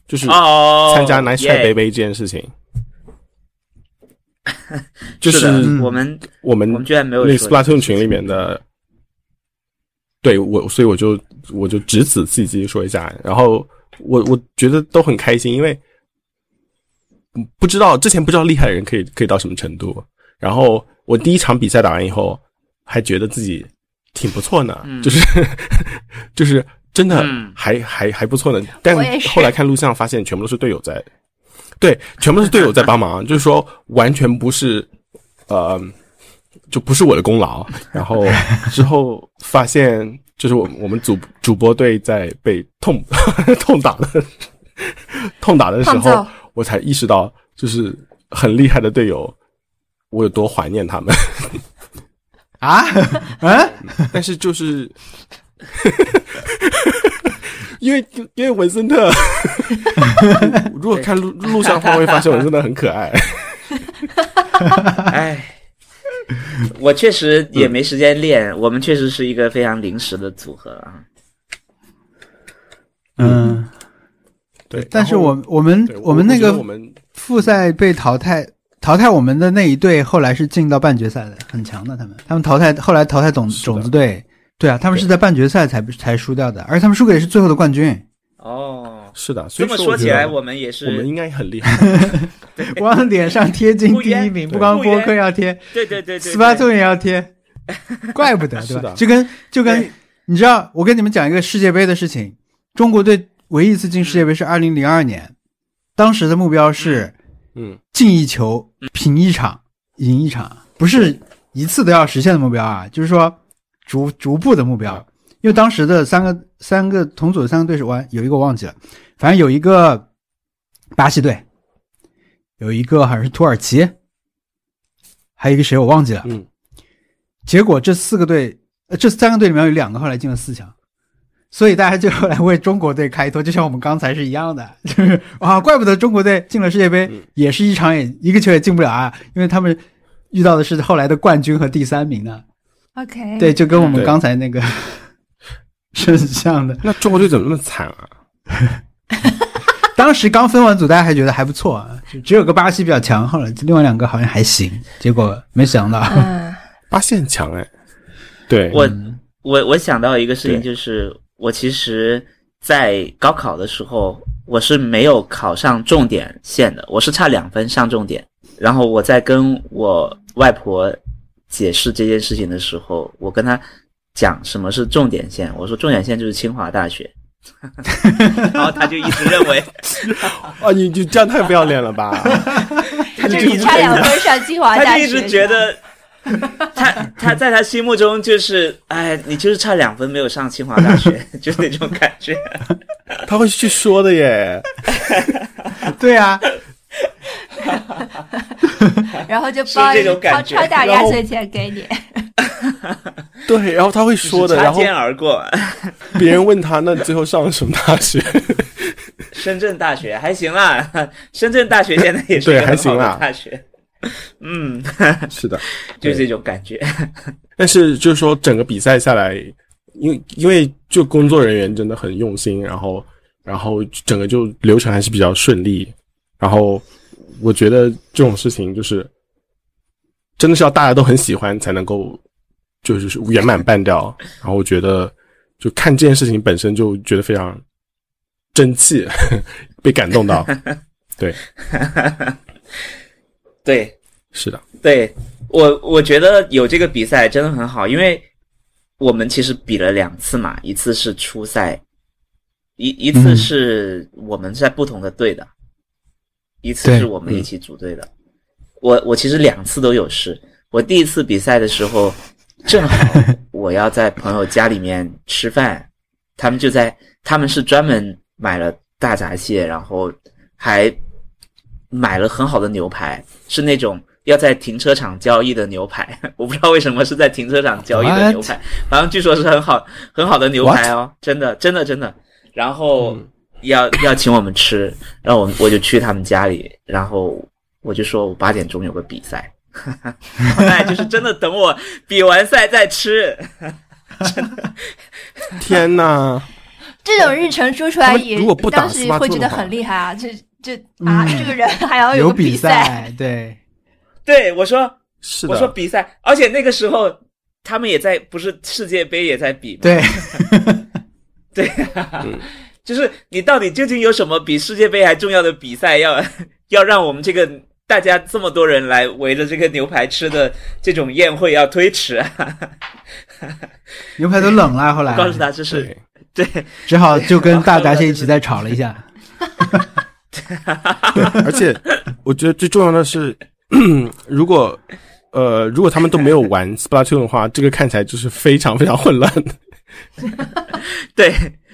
就是哦，参加 Nice Try Baby 这件事情。就是我们我们我们居然没有那个 Splatoon 群里面的，对我，所以我就我就只此刺激说一下，然后我我觉得都很开心，因为嗯不知道之前不知道厉害的人可以可以到什么程度，然后我第一场比赛打完以后，还觉得自己挺不错呢，嗯。就是就是真的嗯。还、还还不错呢，但后来看录像发现全部都是队友在，对，全部是队友在帮忙，就是说完全不是呃。就不是我的功劳。然后之后发现，就是我我们主主播队在被痛 痛打的痛打的时候，我才意识到，就是很厉害的队友，我有多怀念他们。啊，嗯，但是就是，因为因为文森特，如果看录录像的话，会发现文森特很可爱。哎，我确实也没时间练，我们确实是一个非常临时的组合啊。嗯，对，但是我我们我们那个我们复赛被淘汰，淘汰我们的那一队后来是进到半决赛的，很强的他们。他们淘汰后来淘汰种种子队，对啊，他们是在半决赛才才输掉的，而且他们输给的是最后的冠军。哦，是的，所这么以说起来，我们也是，我们应该很厉害。往脸上贴金第一名，不光播客要贴，对对对对，斯巴顿也要贴，怪不得对吧？就跟就跟你知道，我跟你们讲一个世界杯的事情，中国队唯一一次进世界杯是二零零二年，当时的目标是嗯，进一球、平一场、赢一场，不是一次都要实现的目标啊，就是说逐逐步的目标。因为当时的三个三个同组的三个对手，我有一个我忘记了，反正有一个巴西队，有一个好像是土耳其，还有一个谁我忘记了。嗯，结果这四个队，呃，这三个队里面有两个后来进了四强，所以大家就后来为中国队开脱，就像我们刚才是一样的，就是啊，怪不得中国队进了世界杯、嗯也是一场也一个球也进不了啊，因为他们遇到的是后来的冠军和第三名呢。OK，对，就跟我们刚才那个 是很像的。那中国队怎么那么惨啊？当时刚分完组，大家还觉得还不错啊，就只有个巴西比较强，后来另外两个好像还行，结果没想到，嗯，巴西很强哎。对，我我我想到一个事情，就是我其实，在高考的时候，我是没有考上重点线的，我是差两分上重点。然后我在跟我外婆解释这件事情的时候，我跟他讲什么是重点线，我说重点线就是清华大学，然后他就一直认为，啊，你就这样太不要脸了吧？他就一直就是差两分上清华大学，他就一直觉得，他他在他心目中就是，哎，你就是差两分没有上清华大学，就那种感觉。他会去说的耶。对啊，然后就包是这种超感觉超大然后压岁钱给你。对，然后他会说的，擦然后肩而过。别人问他，那你最后上了什么大学？深圳大学还行啦，深圳大学现在也是对还行啦大学。嗯，是的，就是这种感觉。但是就是说整个比赛下来，因为因为就工作人员真的很用心，然后然后整个就流程还是比较顺利，然后我觉得这种事情就是真的是要大家都很喜欢才能够就是圆满办掉，然后我觉得就看这件事情本身就觉得非常争气，被感动到，对，对，是的，对我，我觉得有这个比赛真的很好，因为我们其实比了两次嘛，一次是初赛，一一次嗯。是我们在不同的队的，一次是我们一起组队的。我我其实两次都有事。我第一次比赛的时候，正好 我要在朋友家里面吃饭，他们就在，他们是专门买了大闸蟹，然后还买了很好的牛排，是那种要在停车场交易的牛排。我不知道为什么是在停车场交易的牛排，反正据说是很好很好的牛排哦，真的真的真的。然后嗯要、要请我们吃，然后我我就去他们家里，然后我就说我八点钟有个比赛，哎，就是真的等我比完赛再吃。天呐！这种日程说出来也，如果不打当时会觉得很厉害啊！这这啊，嗯这个人还要有个比赛，对，对我说是我说，比赛，而且那个时候他们也在，不是世界杯也在比吗？对，对、啊，就是你到底究竟有什么比世界杯还重要的比赛要 要让我们这个大家这么多人来围着这个牛排吃的这种宴会要推迟啊？牛排都冷了，后来。告诉他这是对，对。只好就跟大闸蟹一起再炒了一下。而且我觉得最重要的是，如果呃如果他们都没有玩 Splatoon 的话，这个看起来就是非常非常混乱。的，对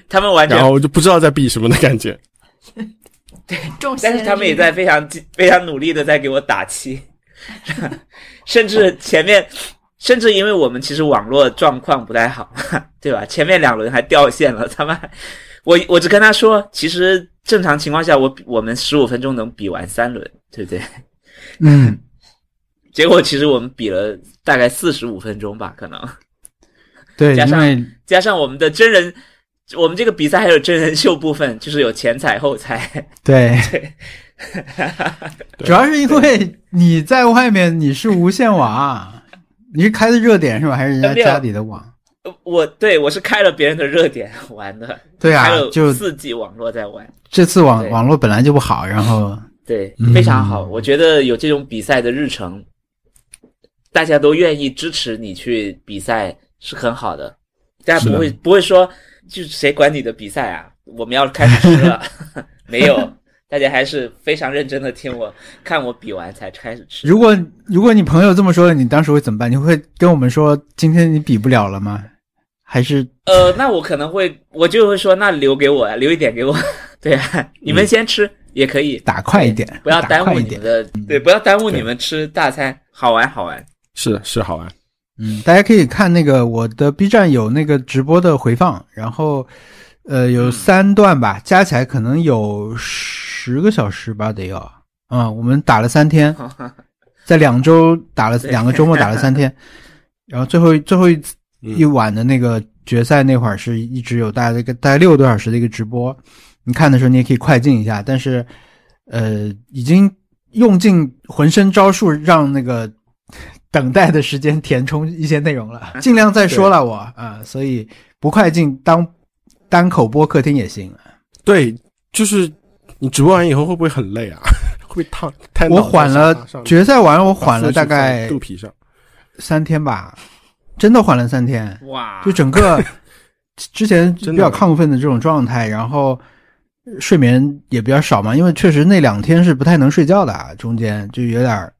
他们完全然后我就不知道在比什么的感觉。中邪了但是他们也在非常非常努力的在给我打气，甚至前面，甚至因为我们其实网络状况不太好，对吧？前面两轮还掉线了，他们还我我只跟他说，其实正常情况下我我们十五分钟能比完三轮，对不对？嗯，结果其实我们比了大概四十五分钟吧，可能对，加上加上我们的真人，我们这个比赛还有真人秀部分，就是有前彩后彩，对，对。主要是因为你在外面你是无线网，你是开的热点是吧？还是人家家里的网？呃我对我是开了别人的热点玩的，对啊还有就四 G 网络在玩，这次网网络本来就不好，然后对嗯，非常好。我觉得有这种比赛的日程，大家都愿意支持你去比赛是很好的，大家不会不会说就是谁管你的比赛啊，我们要开始吃了，没有，大家还是非常认真的听我看我比完才开始吃。如果如果你朋友这么说，你当时会怎么办？你会跟我们说今天你比不了了吗？还是呃，那我可能会，我就会说，那留给我，留一点给我，对啊，你们先吃也可以，打快一点，不要耽误你们。的，对，不要耽误你们吃大餐，好玩好玩。是是好玩，嗯，大家可以看那个我的 B 站有那个直播的回放，然后呃有三段吧，加起来可能有十个小时吧，得有。啊、我们打了三天，在两周打了两个周末打了三天，然后最后最后一晚的那个决赛那会儿是一直有大概一个大概六个多小时的一个直播，你看的时候你也可以快进一下，但是呃已经用尽浑身招数让那个等待的时间填充一些内容了，尽量再说了我啊、所以不快进当单口播客听也行。对，就是你直播完以后会不会很累啊？会不会烫？太我缓了决赛完，我缓了大概肚皮上，三天吧，真的缓了三天。哇，就整个 之前比较亢奋的这种状态，然后睡眠也比较少嘛，因为确实那两天是不太能睡觉的啊，中间就有点儿，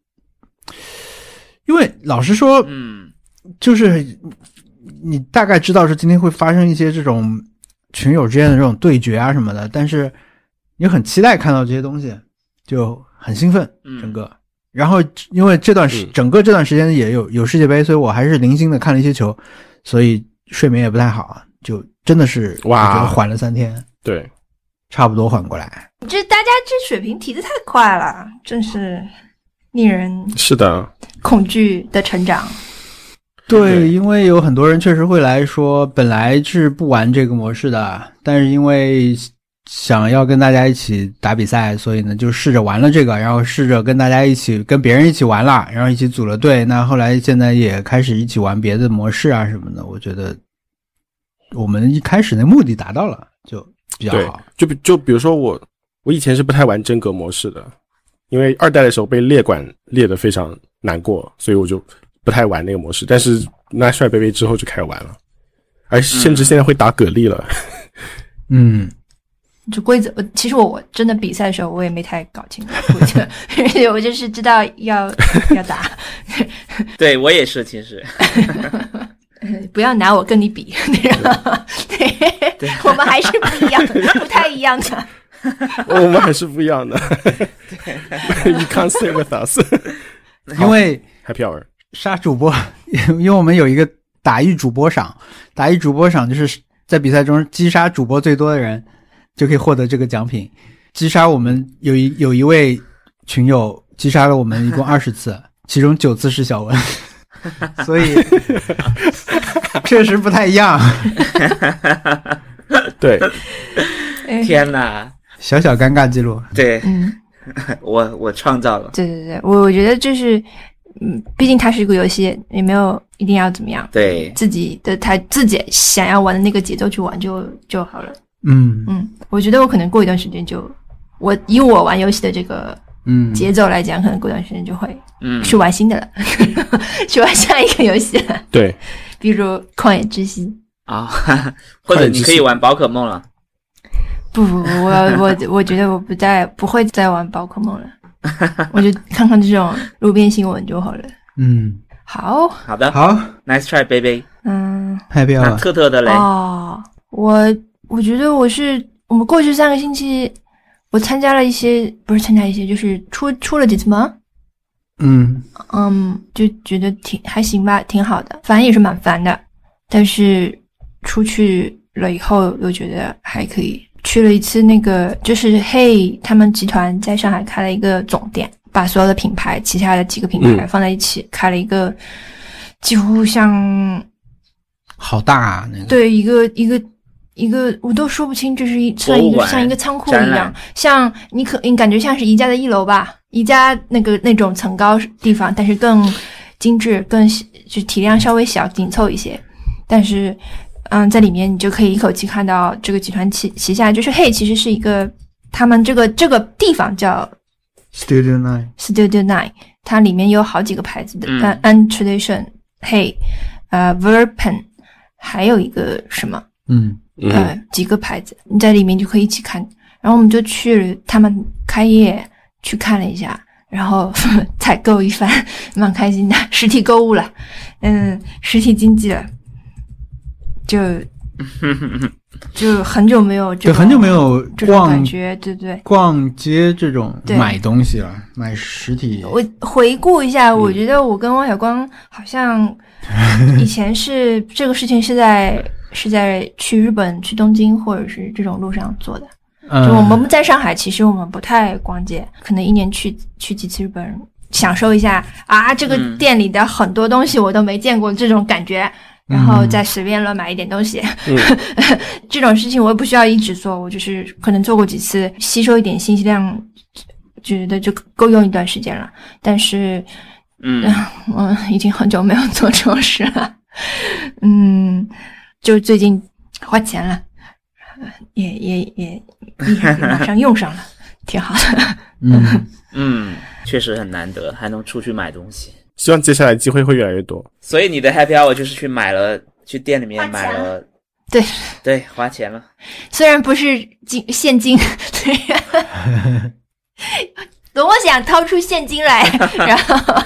因为老实说，嗯，就是你大概知道是今天会发生一些这种群友之间的这种对决啊什么的，但是你很期待看到这些东西，就很兴奋，嗯。整个。然后因为这段时、嗯。整个这段时间也有有世界杯，所以我还是零星的看了一些球，所以睡眠也不太好啊，就真的是哇。缓了三天，对，差不多缓过来。这大家这水平提的太快了，真是令人是的，恐惧的成长。对，因为有很多人确实会来说，本来是不玩这个模式的，但是因为想要跟大家一起打比赛，所以呢就试着玩了这个，然后试着跟大家一起跟别人一起玩了，然后一起组了队。那后来现在也开始一起玩别的模式啊什么的，我觉得我们一开始的目的达到了，就比较好。，就比就比如说我，我以前是不太玩真格模式的，因为二代的时候被列管列的非常难过，所以我就不太玩那个模式。但是那帅贝贝之后就开始玩了，而甚至现在会打蛤蜊了。嗯，这规则，其实我我真的比赛的时候我也没太搞清楚规则，我就是知道要 要打，对我也是，其实不要拿我跟你比，对，我们还是不一样，不太一样的。我们还是不一样的。you can't stay with us. 因为 Happy hour。杀主播，因为我们有一个打一主播赏，打一主播赏就是在比赛中击杀主播最多的人就可以获得这个奖品。击杀我们有一有一位群友击杀了我们一共二十次，其中九次是小文，所以确实不太一样。对，天哪，小小尴尬记录，对。嗯，我我创造了，对对对，我我觉得就是，嗯，毕竟它是一个游戏，也没有一定要怎么样，对。自己的他自己想要玩的那个节奏去玩就就好了。嗯。嗯，我觉得我可能过一段时间就，我以我玩游戏的这个嗯，节奏来讲，可能过段时间就会嗯，去玩新的了，去玩下一个游戏了，对，比如《旷野之息》。啊，或者你可以玩宝可梦了，不不不，我我我觉得我不再不会再玩宝可梦了，我就看看这种路边新闻就好了。嗯，好，好的。好，Nice try baby，嗯，，happy 那特特的嘞，哦，我我觉得我是我们过去三个星期，我参加了一些，不是参加一些，就是出出了几次门，嗯，嗯，就觉得挺还行吧，挺好的，烦也是蛮烦的，但是出去了以后又觉得还可以。去了一次那个，就是嘿，他们集团在上海开了一个总店，把所有的品牌旗下的几个品牌嗯。放在一起，开了一个几乎像好大啊，那个，对一个一个一个，我都说不清，这是一算一个像一个仓库一样，像你可你感觉像是宜家的一楼吧，宜家那个那种层高地方，但是更精致，更就体量稍微小紧凑一些，但是嗯，在里面你就可以一口气看到这个集团旗旗下就是 Hey，，其实是一个他们这个这个地方叫 Studio Nine，Studio Nine，它里面有好几个牌子的，嗯。呃 An Tradition、Hey，呃 Verpen，还有一个什么？嗯。嗯。呃几个牌子，你在里面就可以一起看。然后我们就去了他们开业去看了一下，然后 采购一番，蛮开心的，实体购物了，嗯，实体经济了，就 就很久没有这就种很久没有这种感觉，对对。逛街这种买东西了，买实体。我回顾一下，嗯我觉得我跟汪小光好像 以前是这个事情是在是在去日本、去东京或者是这种路上做的。嗯就我们在上海，其实我们不太逛街，可能一年去去几次日本，享受一下啊，这个嗯店里的很多东西我都没见过这种感觉。然后再随便乱买一点东西，嗯 这种事情我也不需要一直做，我就是可能做过几次，吸收一点信息量，觉得就够用一段时间了。但是嗯，我已经很久没有做这种事了，嗯，就最近花钱了，呃也也也 也也马上用上了，挺好的。嗯，嗯，确实很难得，还能出去买东西。希望接下来机会会越来越多。所以你的 happy hour 就是去买了，去店里面买了，对。对，花钱了。虽然不是金现金，对，等我想掏出现金来，然后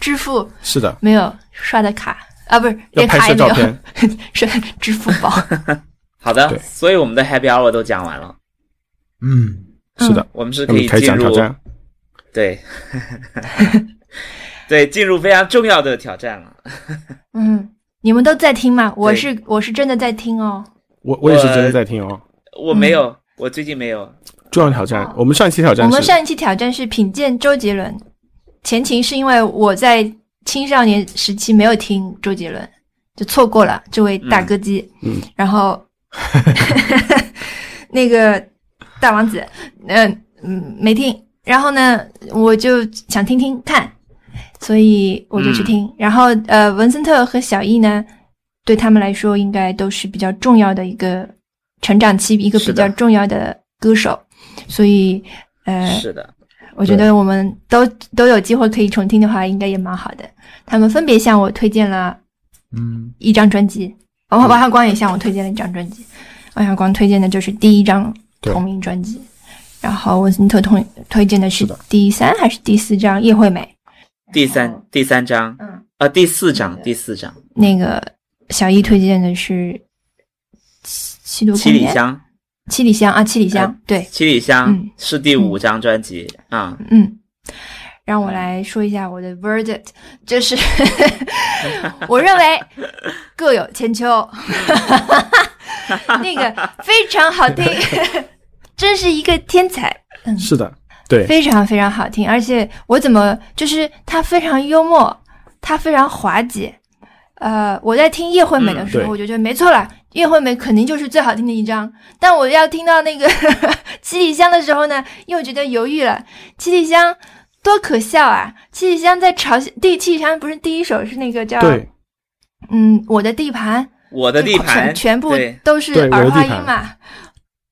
支付。是的，没有刷的卡。啊，不是要拍连卡也没有。摄照片，，是支付宝。好的对，所以我们的 happy hour 都讲完了，嗯，是的，我们是可以进入讲挑战。对，对，进入非常重要的挑战了。嗯，你们都在听吗？我是我是真的在听哦。我我也是真的在听哦。我没有，我最近没有。重要挑战，我们上一期挑战是我们上一期挑战是品鉴周杰伦，前情是因为我在青少年时期没有听周杰伦，就错过了这位大歌姬。嗯，然后 那个大王子，嗯、嗯没听。然后呢，我就想听听看，所以我就去听。然后呃，文森特和小易呢，对他们来说应该都是比较重要的一个成长期，一个比较重要的歌手，所以呃，是的，我觉得我们都都有机会可以重听的话，应该也蛮好的。他们分别向我推荐了嗯一张专辑，然后王小光也向我推荐了一张专辑。王小光推荐的就是第一张同名专辑，然后文森特推推荐的是第三还是第四张《叶惠美》。第三第三章，嗯，啊，第四章，第四章，那个小一推荐的是七七度七里，香，七里香啊，七里香，呃对，七里香嗯是第五张专辑啊。嗯，让我来说一下我的 verdict，就是 我认为各有千秋，那个非常好听，真是一个天才，嗯，是的，对，非常非常好听，而且我怎么就是他非常幽默，他非常滑稽。呃，我在听叶惠美的时候，嗯我就觉得没错了，叶惠美肯定就是最好听的一张。但我要听到那个 七里香的时候呢，又觉得犹豫了。七里香多可笑啊！七里香在嘲笑第七里香不是第一首是那个叫，嗯我的地盘，我的地盘全全部都是儿化音嘛，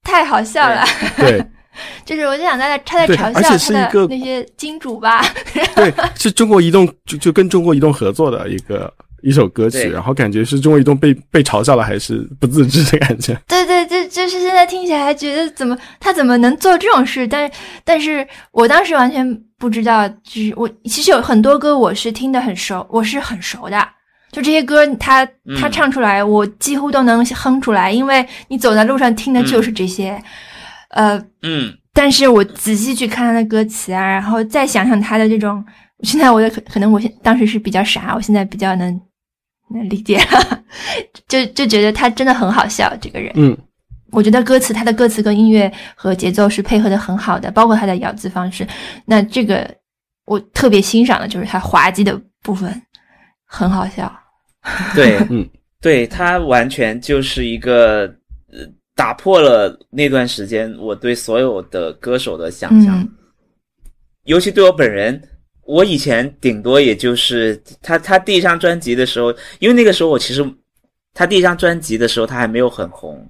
太好笑了。对，就是我就想在他在对而且嘲笑他是一个的那些金主吧，对，是中国移动就就跟中国移动合作的一个一首歌曲，然后感觉是中国移动被被嘲笑了，还是不自知的感觉。对 对，这就是现在听起来还觉得怎么他怎么能做这种事？但是但是我当时完全不知道，就是我其实有很多歌我是听得很熟，我是很熟的。就这些歌他，他嗯唱出来，我几乎都能哼出来，因为你走在路上听的就是这些。呃，嗯，但是我仔细去看他的歌词啊，然后再想想他的这种，现在我的可可能我现当时是比较傻，我现在比较能能理解，就就觉得他真的很好笑，这个人。嗯，我觉得歌词他的歌词跟音乐和节奏是配合的很好的，包括他的咬字方式。那这个我特别欣赏的就是他滑稽的部分，很好笑。对，嗯，对他完全就是一个呃，打破了那段时间我对所有的歌手的想象，嗯。尤其对我本人，我以前顶多也就是他他第一张专辑的时候，因为那个时候我其实他第一张专辑的时候他还没有很红，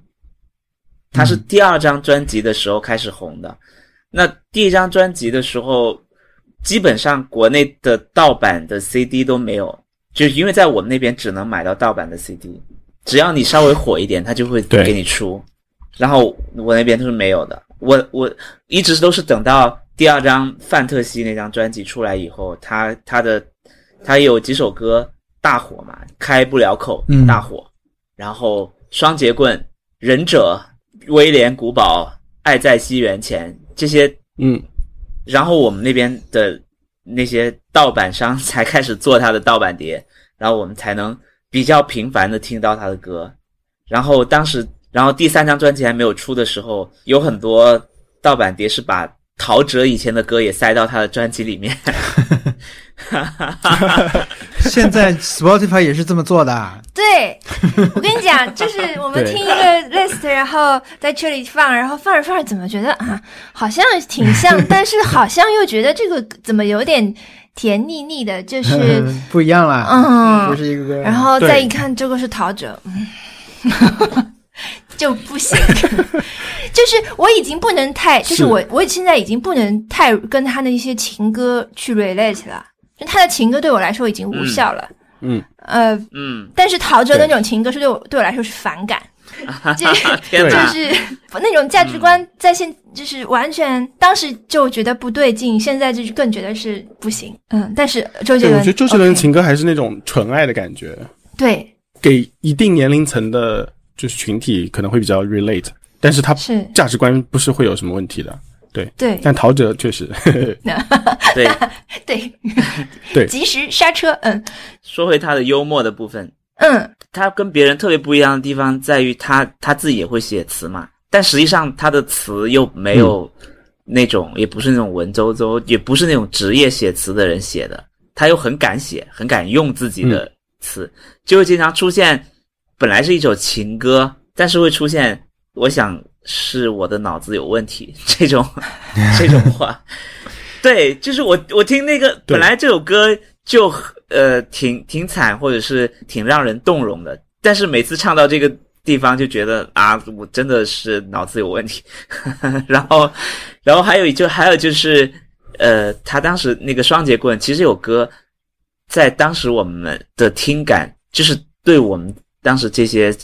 他是第二张专辑的时候开始红的。那第一张专辑的时候，基本上国内的盗版的 CD 都没有，就是因为在我们那边只能买到盗版的 CD，只要你稍微火一点，他就会给你出。然后我那边都是没有的，我我一直都是等到第二张《范特西》那张专辑出来以后，他他的他有几首歌大火嘛，开不了口嗯。大火，然后双截棍、忍者、威廉古堡、爱在西元前这些嗯，然后我们那边的那些盗版商才开始做他的盗版碟，然后我们才能比较频繁的听到他的歌。然后当时，然后第三张专辑还没有出的时候，有很多盗版碟是把陶喆以前的歌也塞到他的专辑里面。现在 Spotify 也是这么做的。对，我跟你讲，就是我们听一个 list，然后在这里放，然后放着放着，怎么觉得啊，好像挺像，但是好像又觉得这个怎么有点甜腻腻的，就是 不一样啦，嗯不是一个歌。然后再一看，这个是陶喆，嗯，就不行。就是我已经不能太，就是是我我现在已经不能太跟他的一些情歌去 relate 了，就他的情歌对我来说已经无效了。嗯，呃，嗯，但是陶喆的那种情歌是对我对我来说是反感，这天哪！就是那种价值观在现就是完全当时就觉得不对劲，现在就是更觉得是不行。嗯，但是周杰，伦，我觉得周杰伦的情歌还是那种纯爱的感觉，对。给一定年龄层的，就是群体可能会比较 relate，但是他是，价值观不是会有什么问题的。对。对。但陶喆确实，对，对。对。及时刹车，嗯。说回他的幽默的部分，嗯，他跟别人特别不一样的地方在于他他自己也会写词嘛，但实际上他的词又没有那种，也不是那种文绉绉，也不是那种职业写词的人写的，他又很敢写，很敢用自己的词，就会经常出现，本来是一首情歌，但是会出现，我想是我的脑子有问题 这种 这种话。对，就是我我听那个本来这首歌就呃挺挺惨，或者是挺让人动容的，但是每次唱到这个地方就觉得啊，我真的是脑子有问题。然后，然后还有就还有就是呃，他当时那个双节棍其实有歌，在当时我们的听感，就是对我们当时这些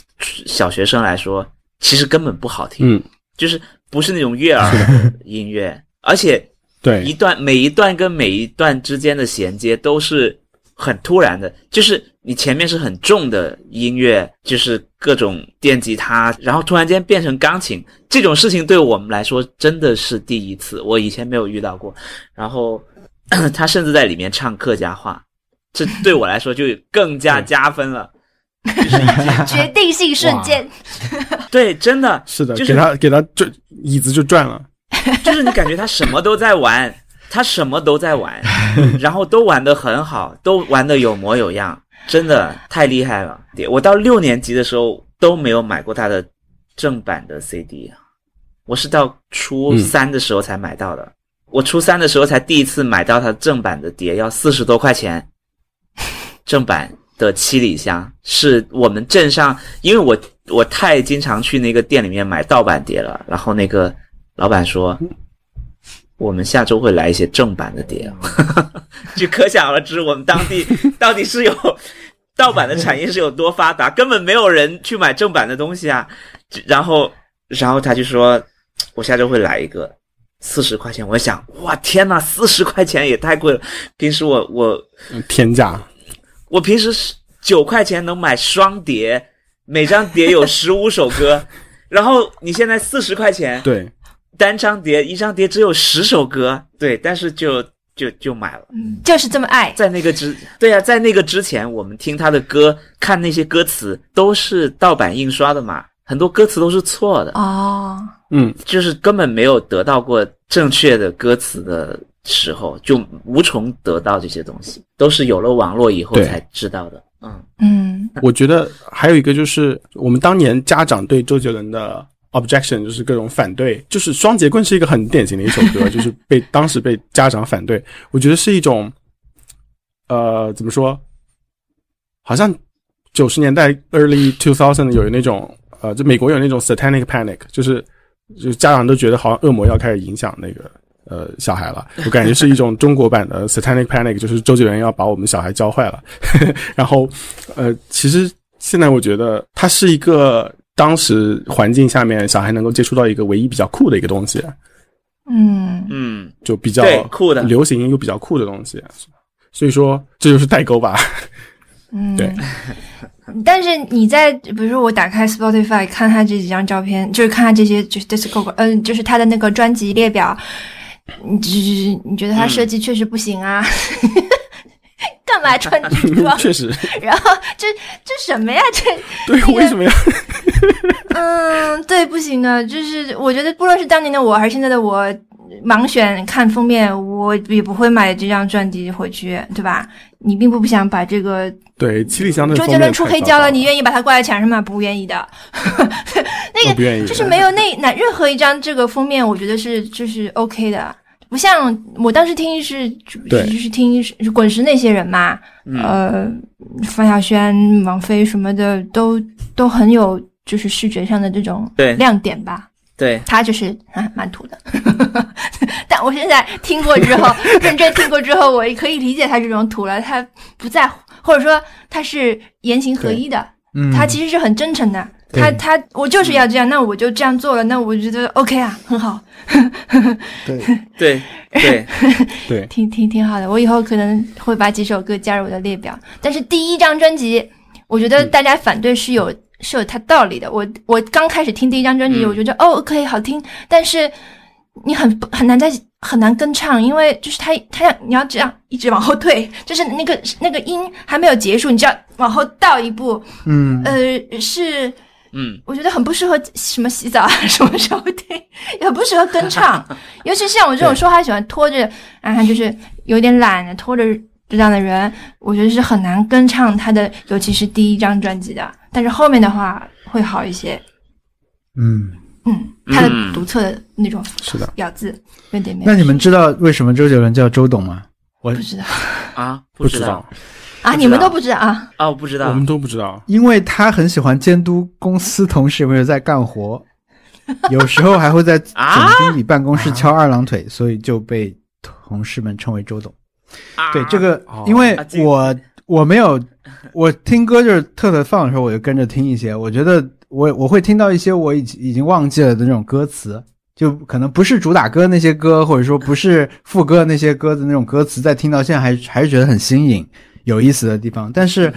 小学生来说，其实根本不好听，嗯，就是不是那种悦耳的。音乐，而且对。一，段每一段跟每一段之间的衔接都是很突然的，就是你前面是很重的音乐，就是各种电吉他，然后突然间变成钢琴，这种事情对我们来说真的是第一次，我以前没有遇到过。然后 他甚至在里面唱客家话，这对我来说就更加加分了。决定性瞬间，对，真的是的，就是给他给他就椅子就转了。就是你感觉他什么都在玩，他什么都在玩，然后都玩的很好，都玩的有模有样，真的太厉害了。我到六年级的时候都没有买过他的正版的 CD，我是到初三的时候才买到的。我初三的时候才第一次买到他正版的碟，要四十多块钱，正版的七里香是我们镇上，因为我我太经常去那个店里面买盗版碟了，然后那个老板说，我们下周会来一些正版的碟，就可想而知我们当地 到底是有盗版的产业是有多发达，根本没有人去买正版的东西啊。然后，然后他就说，我下周会来一个。四十块钱，我想，哇，天呐，四十块钱也太贵了。平时我我嗯天价，我平时是九块钱能买双碟，每张碟有十五首歌，然后你现在四十块钱，对，单张碟，一张碟只有十首歌，对，但是就就就买了。嗯，就是这么爱。在那个之，对啊，在那个之前，我们听他的歌，看那些歌词都是盗版印刷的嘛，很多歌词都是错的，哦，嗯，就是根本没有得到过正确的歌词的时候，就无从得到这些东西，都是有了网络以后才知道的。嗯，嗯我觉得还有一个就是，我们当年家长对周杰伦的 objection 就是各种反对，就是《双截棍》是一个很典型的一首歌，就是被当时被家长反对。我觉得是一种，呃，怎么说？好像九十年代 early two thousand 有那种，呃，就美国有那种 satanic panic，就是就是家长都觉得好像恶魔要开始影响那个。呃，小孩了，我感觉是一种中国版的 Satanic Panic，就是周杰伦要把我们小孩教坏了。然后，呃，其实现在我觉得它是一个当时环境下面小孩能够接触到一个唯一比较酷的一个东西，嗯嗯，就比较酷的流行又比较酷的东西。所以说，这就是代沟吧。嗯，对。但是你在比如说我打开 Spotify 看他这几张照片，就是看他这些就是 Disco，嗯，就是他的那个专辑列表，你就是你觉得他设计确实不行啊？干嘛穿女装？确实，然后这这什么呀？这对，那个为什么要？嗯，对，不行的，就是我觉得不论是当年的我还是现在的我，盲选看封面，我也不会买这张专辑回去，对吧？你并不不想把这个对，七里香的周杰伦出黑胶了，你愿意把它挂在墙上吗？不愿意的。那个就是没有那那任何一张这个封面，我觉得是就是 OK 的。不像我当时听是就是听是滚石那些人嘛，呃，范晓萱、王菲什么的都都很有就是视觉上的这种对亮点吧。对，他就是啊，蛮土的。但我现在听过之后，认真听过之后，我也可以理解他这种土了。他不在乎，或者说他是言行合一的，嗯，他其实是很真诚的。他他我就是要这样，那我就这样做了，那我觉得 OK 啊，很好，对，对对，对，挺挺挺好的。我以后可能会把几首歌加入我的列表。但是第一张专辑，我觉得大家反对是有、是有它道理的。我我刚开始听第一张专辑，嗯。我觉得哦可以好听，但是你很很难在很难跟唱，因为就是它它要你要这样一直往后退，就是那个那个音还没有结束，你就要往后倒一步，嗯，呃是。嗯，我觉得很不适合什么洗澡啊，什么时候听，也很不适合跟唱，尤其是像我这种说话喜欢拖着，啊，就是有点懒的拖着这样的人，我觉得是很难跟唱他的，尤其是第一张专辑的。但是后面的话会好一些，嗯，嗯，他的嗯独特的那种是的，咬字有点没有。那你们知道为什么周杰伦叫周董吗？我不知道。啊，不知道，啊？你们都不知道啊？啊，我不知道我们，都不知道。因为他很喜欢监督公司同事有没有在干活，有时候还会在总啊经理办公室敲二郎腿，所以就被同事们称为周董。啊对这个哦，因为我我没有，我听歌就是特特放的时候，我就跟着听一些。我觉得我我会听到一些我已经已经忘记了的那种歌词，就可能不是主打歌那些歌，或者说不是副歌那些歌的那种歌词，在听到现在还还是觉得很新颖、有意思的地方。但是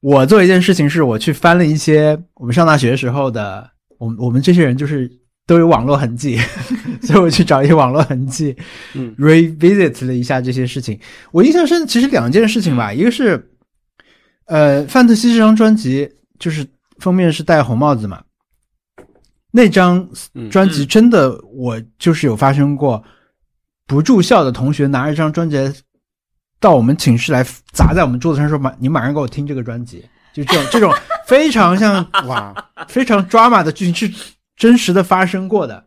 我做一件事情是，我去翻了一些我们上大学时候的，我们我们这些人就是都有网络痕迹，所以我去找一些网络痕迹，嗯，revisit 了一下这些事情。我印象深，其实两件事情吧，一个是，呃，范特西这张专辑就是封面是戴红帽子嘛，那张嗯。专辑真的我就是有发生过，不住校的同学拿一张专辑到我们寝室来砸在我们桌子上说马你马上给我听这个专辑，就这种这种非常像哇非常 drama 的剧情是真实的发生过的，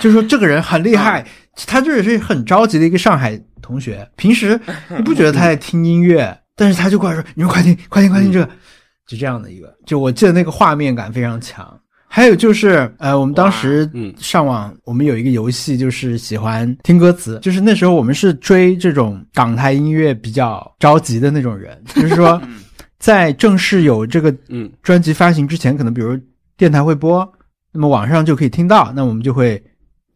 就说这个人很厉害，他这也是很着急的一个上海同学，平时你不觉得他在听音乐，但是他就过来说你们快听快听快听这个，就这样的一个，就我记得那个画面感非常强。还有就是，呃，我们当时嗯。上网，我们有一个游戏，就是喜欢听歌词，就是那时候我们是追这种港台音乐比较着急的那种人，就是说，在正式有这个嗯。专辑发行之前，可能比如电台会播，那么网上就可以听到，那我们就会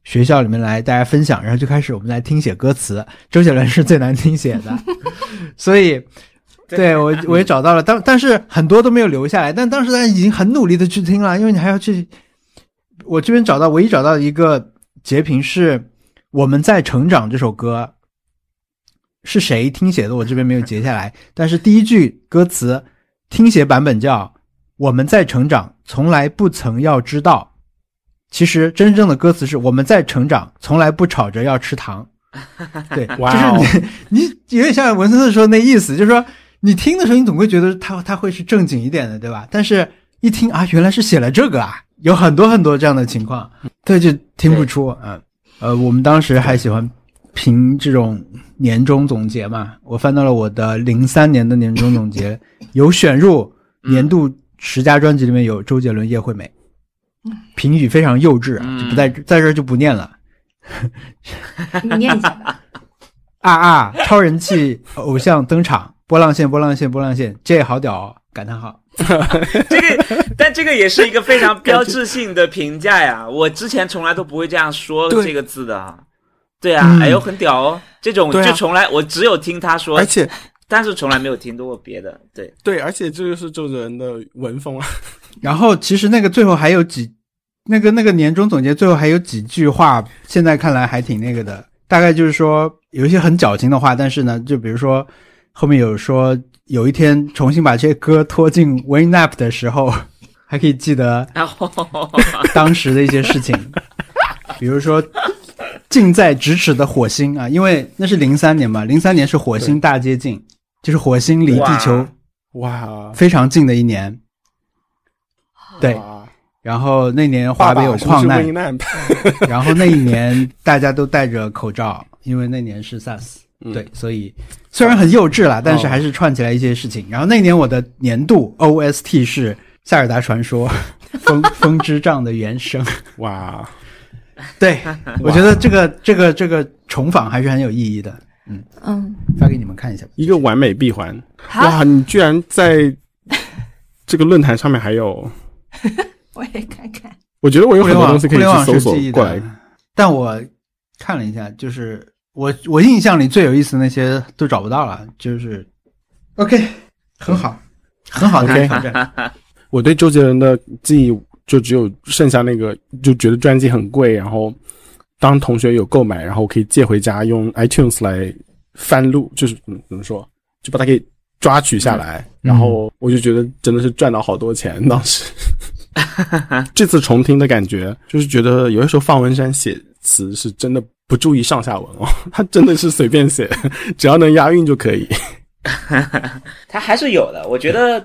学校里面来大家分享，然后就开始我们来听写歌词。周杰伦是最难听写的，所以对我 我也找到了，但但是很多都没有留下来，但当时大家已经很努力的去听了，因为你还要去。我这边找到唯一找到一个截屏是《我们在成长》这首歌，是谁听写的？我这边没有截下来，但是第一句歌词听写版本叫“我们在成长，从来不曾要知道”，其实真正的歌词是“我们在成长，从来不吵着要吃糖”。对，就是你你有点像文森特说的那意思，就是说你听的时候，你总会觉得他他会是正经一点的，对吧？但是一听啊，原来是写了这个啊，有很多很多这样的情况，对，就听不出啊。呃，我们当时还喜欢评这种年终总结嘛，我翻到了我的零三年的年终总结，有选入年度十佳专辑里面有周杰伦、叶惠美，评语非常幼稚啊，就不在在这儿就不念了。你念一下吧。啊啊！超人气偶像登场，波浪线，波浪线，波浪线，这好屌、哦！感叹号。这个，但这个也是一个非常标志性的评价呀。我之前从来都不会这样说这个字的啊。对啊，嗯哎呦，很屌哦！这种就从来我只有听他说而，且但是从来没有听到过别的。对，对，而且这就是周杰伦的文风啊。然后其实那个最后还有几，那个那个年终总结最后还有几句话，现在看来还挺那个的。大概就是说有一些很矫情的话，但是呢，就比如说后面有说有一天重新把这些歌拖进 WinApp 的时候，还可以记得当时的一些事情，比如说近在咫尺的火星啊，因为那是零三年嘛，零三年是火星大接近，就是火星离地球哇。哇，非常近的一年。对，然后那年华北有矿难，Winamp？然后那一年大家都戴着口罩，因为那年是 SARS。嗯对，所以虽然很幼稚啦，但是还是串起来一些事情。然后那年我的年度 OST 是《塞尔达传说》风风之杖的原声。哇，对，我觉得这个这个这个重访还是很有意义的，嗯嗯，发给你们看一下。一个完美闭环。哇，你居然在这个论坛上面还有，我也看看。我觉得我有互联网很多东西可以互联网去搜索是记忆过来。，但我看了一下，就是我我印象里最有意思的那些都找不到了，就是 OK，很好，很好 OK 挑战。我对周杰伦的记忆就只有剩下那个，就觉得专辑很贵，然后当同学有购买，然后可以借回家用 iTunes 来翻录，就是嗯怎么说，就把它给抓取下来，然后我就觉得真的是赚到好多钱。当时 这次重听的感觉，就是觉得有的时候方文山写词是真的不注意上下文哦，他真的是随便写，只要能押韵就可以。他还是有的。我觉得，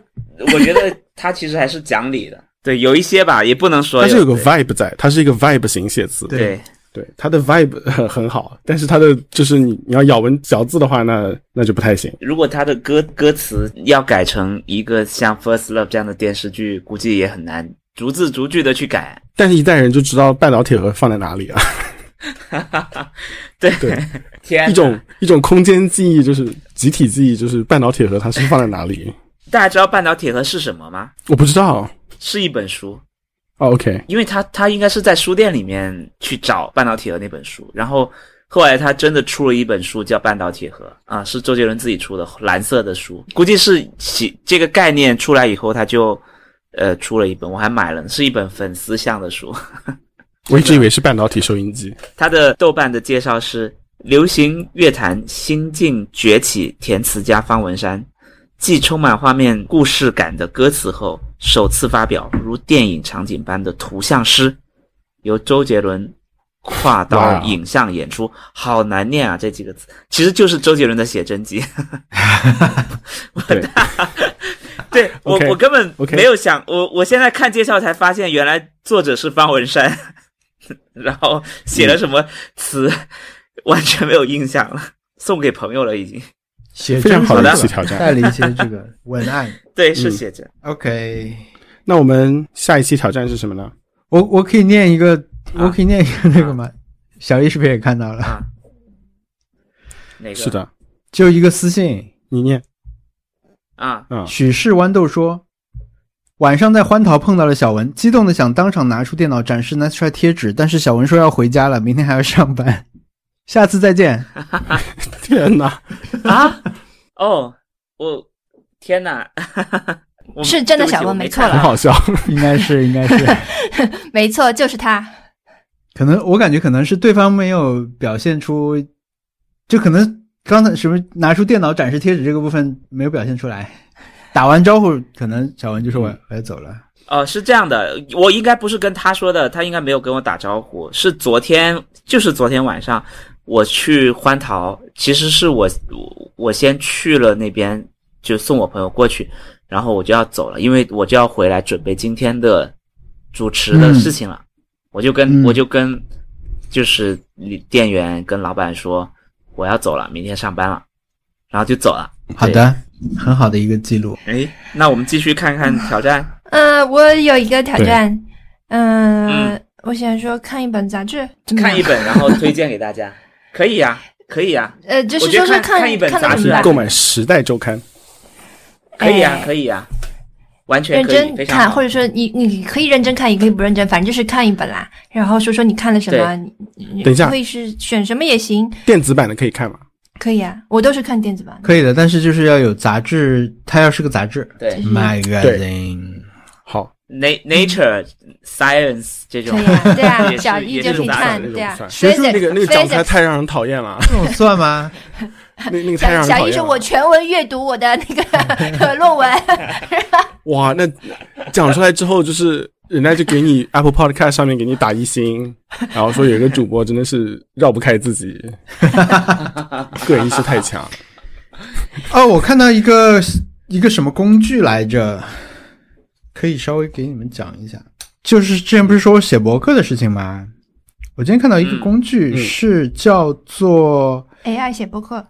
我觉得他其实还是讲理的。对，有一些吧，也不能说他是有个 vibe 在，他是一个 vibe 型写词。对，对，它的 vibe 很很好，但是它的就是你你要咬文嚼字的话，那那就不太行。如果他的歌歌词要改成一个像《First Love》这样的电视剧，估计也很难逐字逐句的去改。但是，一代人就知道半导铁盒放在哪里啊，对，对天，一种一种空间记忆，就是集体记忆，就是半导铁盒它是放在哪里？大家知道半导铁盒是什么吗？我不知道。是一本书，哦，OK，因为他他应该是在书店里面去找半导体盒那本书，然后后来他真的出了一本书叫《半导铁盒》啊，是周杰伦自己出的蓝色的书，估计是起这个概念出来以后，他就呃出了一本，我还买了，是一本粉丝向的书。我一直以为是半导体收音机。他的豆瓣的介绍是：流行乐坛新晋崛起填词家方文山，继充满画面故事感的歌词后，首次发表如电影场景般的图像诗，由周杰伦跨刀影像演出，好难念啊！这几个字其实就是周杰伦的写真集。对，对我我根本没有想，我我现在看介绍才发现，原来作者是方文山，然后写了什么词，完全没有印象了，送给朋友了已经。写非常好的一次挑战带了一些这个 文案。对，是嗯写着。OK，那我们下一期挑战是什么呢？我我可以念一个，啊我可以念一个那个吗？小易是不是也看到了？啊，哪个？是的，就一个私信，你念。啊，嗯，许氏豌豆说，晚上在欢桃碰到了小文，激动的想当场拿出电脑展示 Nice Try 贴纸，但是小文说要回家了，明天还要上班，下次再见。天哪！啊，哦，我天哪，我是真的小文没错了很好笑。应该是，应该是，没错，就是他。可能我感觉可能是对方没有表现出，就可能刚才是不是拿出电脑展示贴纸这个部分没有表现出来。打完招呼，可能小文就说我我要走了。哦，是这样的，我应该不是跟他说的，他应该没有跟我打招呼。是昨天，就是昨天晚上我去欢桃，其实是我我我先去了那边，就送我朋友过去，然后我就要走了，因为我就要回来准备今天的主持的事情了。我就跟、嗯我就跟就是店员跟老板说我要走了，明天上班了，然后就走了。好的，很好的一个记录。对，哎，那我们继续看看挑战。呃，我有一个挑战，嗯嗯，我想说看一本杂志，看一本，然后推荐给大家，可以呀、可以呀、呃，就是说说看看一本杂志购买《时代周刊》，可以呀、哎。可以呀、完全可以，认真看，或者说你你可以认真看，也可以不认真，反正就是看一本啦。然后说说你看了什么，你你等一下。可以是选什么也行，电子版的可以看吗？可以啊，我都是看电子版。可以的，但是就是要有杂志，它要是个杂志对。嗯，magazine。好 Nature、Science 这种对啊小一就可以也是看，对啊。学术那个那个讲出来太让人讨厌了，这种算吗？那那个太让人小一讨厌了。说我全文阅读我的那个 论文，哇，那讲出来之后，就是人家就给你 Apple Podcast 上面给你打一星，然后说有一个主播真的是绕不开自己，个人意识太强。哦，我看到一个一个什么工具来着，可以稍微给你们讲一下。就是之前不是说我写博客的事情吗？我今天看到一个嗯工具嗯是叫做 AI 写博客，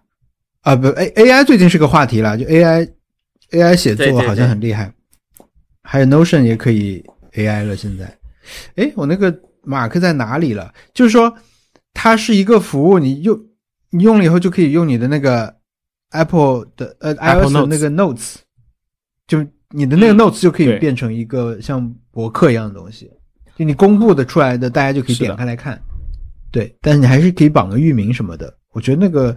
啊不 A A I 最近是个话题了，就 A I A I 写作好像很厉害，还有 Notion 也可以 A I 了。现在，哎，我那个马克在哪里了？就是说，它是一个服务，你用你用了以后就可以用你的那个 Apple 的呃 Apple iOS 的那个 Notes，就你的那个嗯 Notes 就可以变成一个像博客一样的东西，就你公布的出来的，大家就可以点开来看。对，但是你还是可以绑个域名什么的。我觉得那个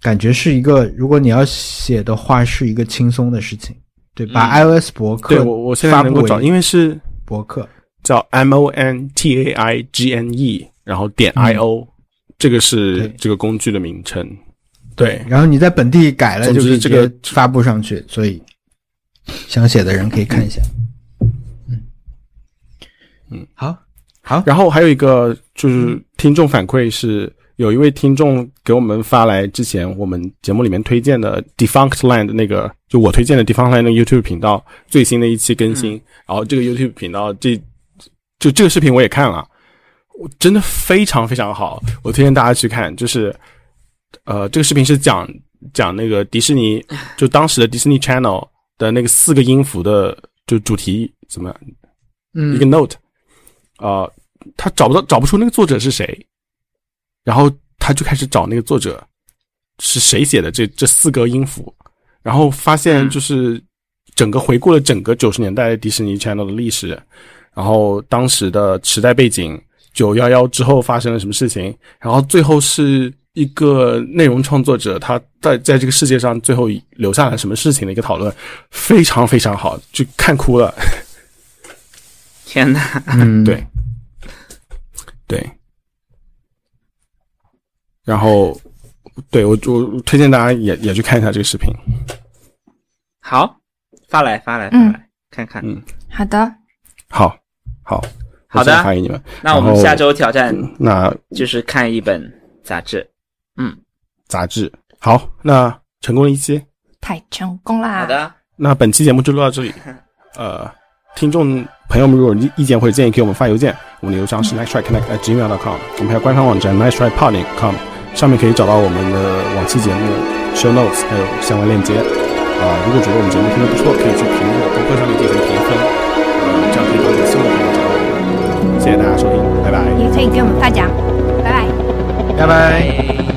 感觉是一个，如果你要写的话，是一个轻松的事情。对，把嗯 iOS 博客对我我现在能够找，因为是博客，叫 M O N T A I G N E，然后点 I O，、这个是这个工具的名称。对，然后你在本地改了就可以直之这个接发布上去，所以想写的人可以看一下。嗯。嗯，好，好，然后还有一个就是听众反馈是，有一位听众给我们发来之前我们节目里面推荐的 Defunct Land 那个，就我推荐的 Defunct Land 那个 YouTube 频道最新的一期更新，然后这个 YouTube 频道这就这个视频我也看了，我真的非常非常好，我推荐大家去看。就是呃，这个视频是讲讲那个迪士尼，就当时的迪士尼 Channel 的那个四个音符的就主题怎么样？嗯。一个 note，呃，他找不到找不出那个作者是谁，然后他就开始找那个作者是谁写的这这四个音符，然后发现嗯。就是整个回顾了整个九十年代迪士尼 Channel 的历史，然后当时的时代背景，九幺幺之后发生了什么事情，然后最后是一个内容创作者他在在这个世界上最后留下了什么事情的一个讨论，非常非常好，就看哭了。天哪！嗯，对，对。然后，对我我推荐大家也也去看一下这个视频。好，发来发来发嗯来、看看。嗯好的，好，好，好的我现在发给你们。那我们下周挑战那就是看一本杂志。嗯，杂志好，那成功了一期。太成功啦！好，的，那本期节目就录到这里。呃，听众朋友们，如果有意意见或者建议，给我们发邮件，我们的邮箱是 nice try connect at gmail dot com。我们还有官方网站 nice try pod dot com，上面可以找到我们的往期节目 show notes，还有相关链接。啊、如果觉得我们节目听得不错，可以去苹果播客上面进行评分，呃，这样可以帮助新的朋友找到我们。谢谢大家收听，拜拜。也可以给我们发奖，拜拜。拜拜。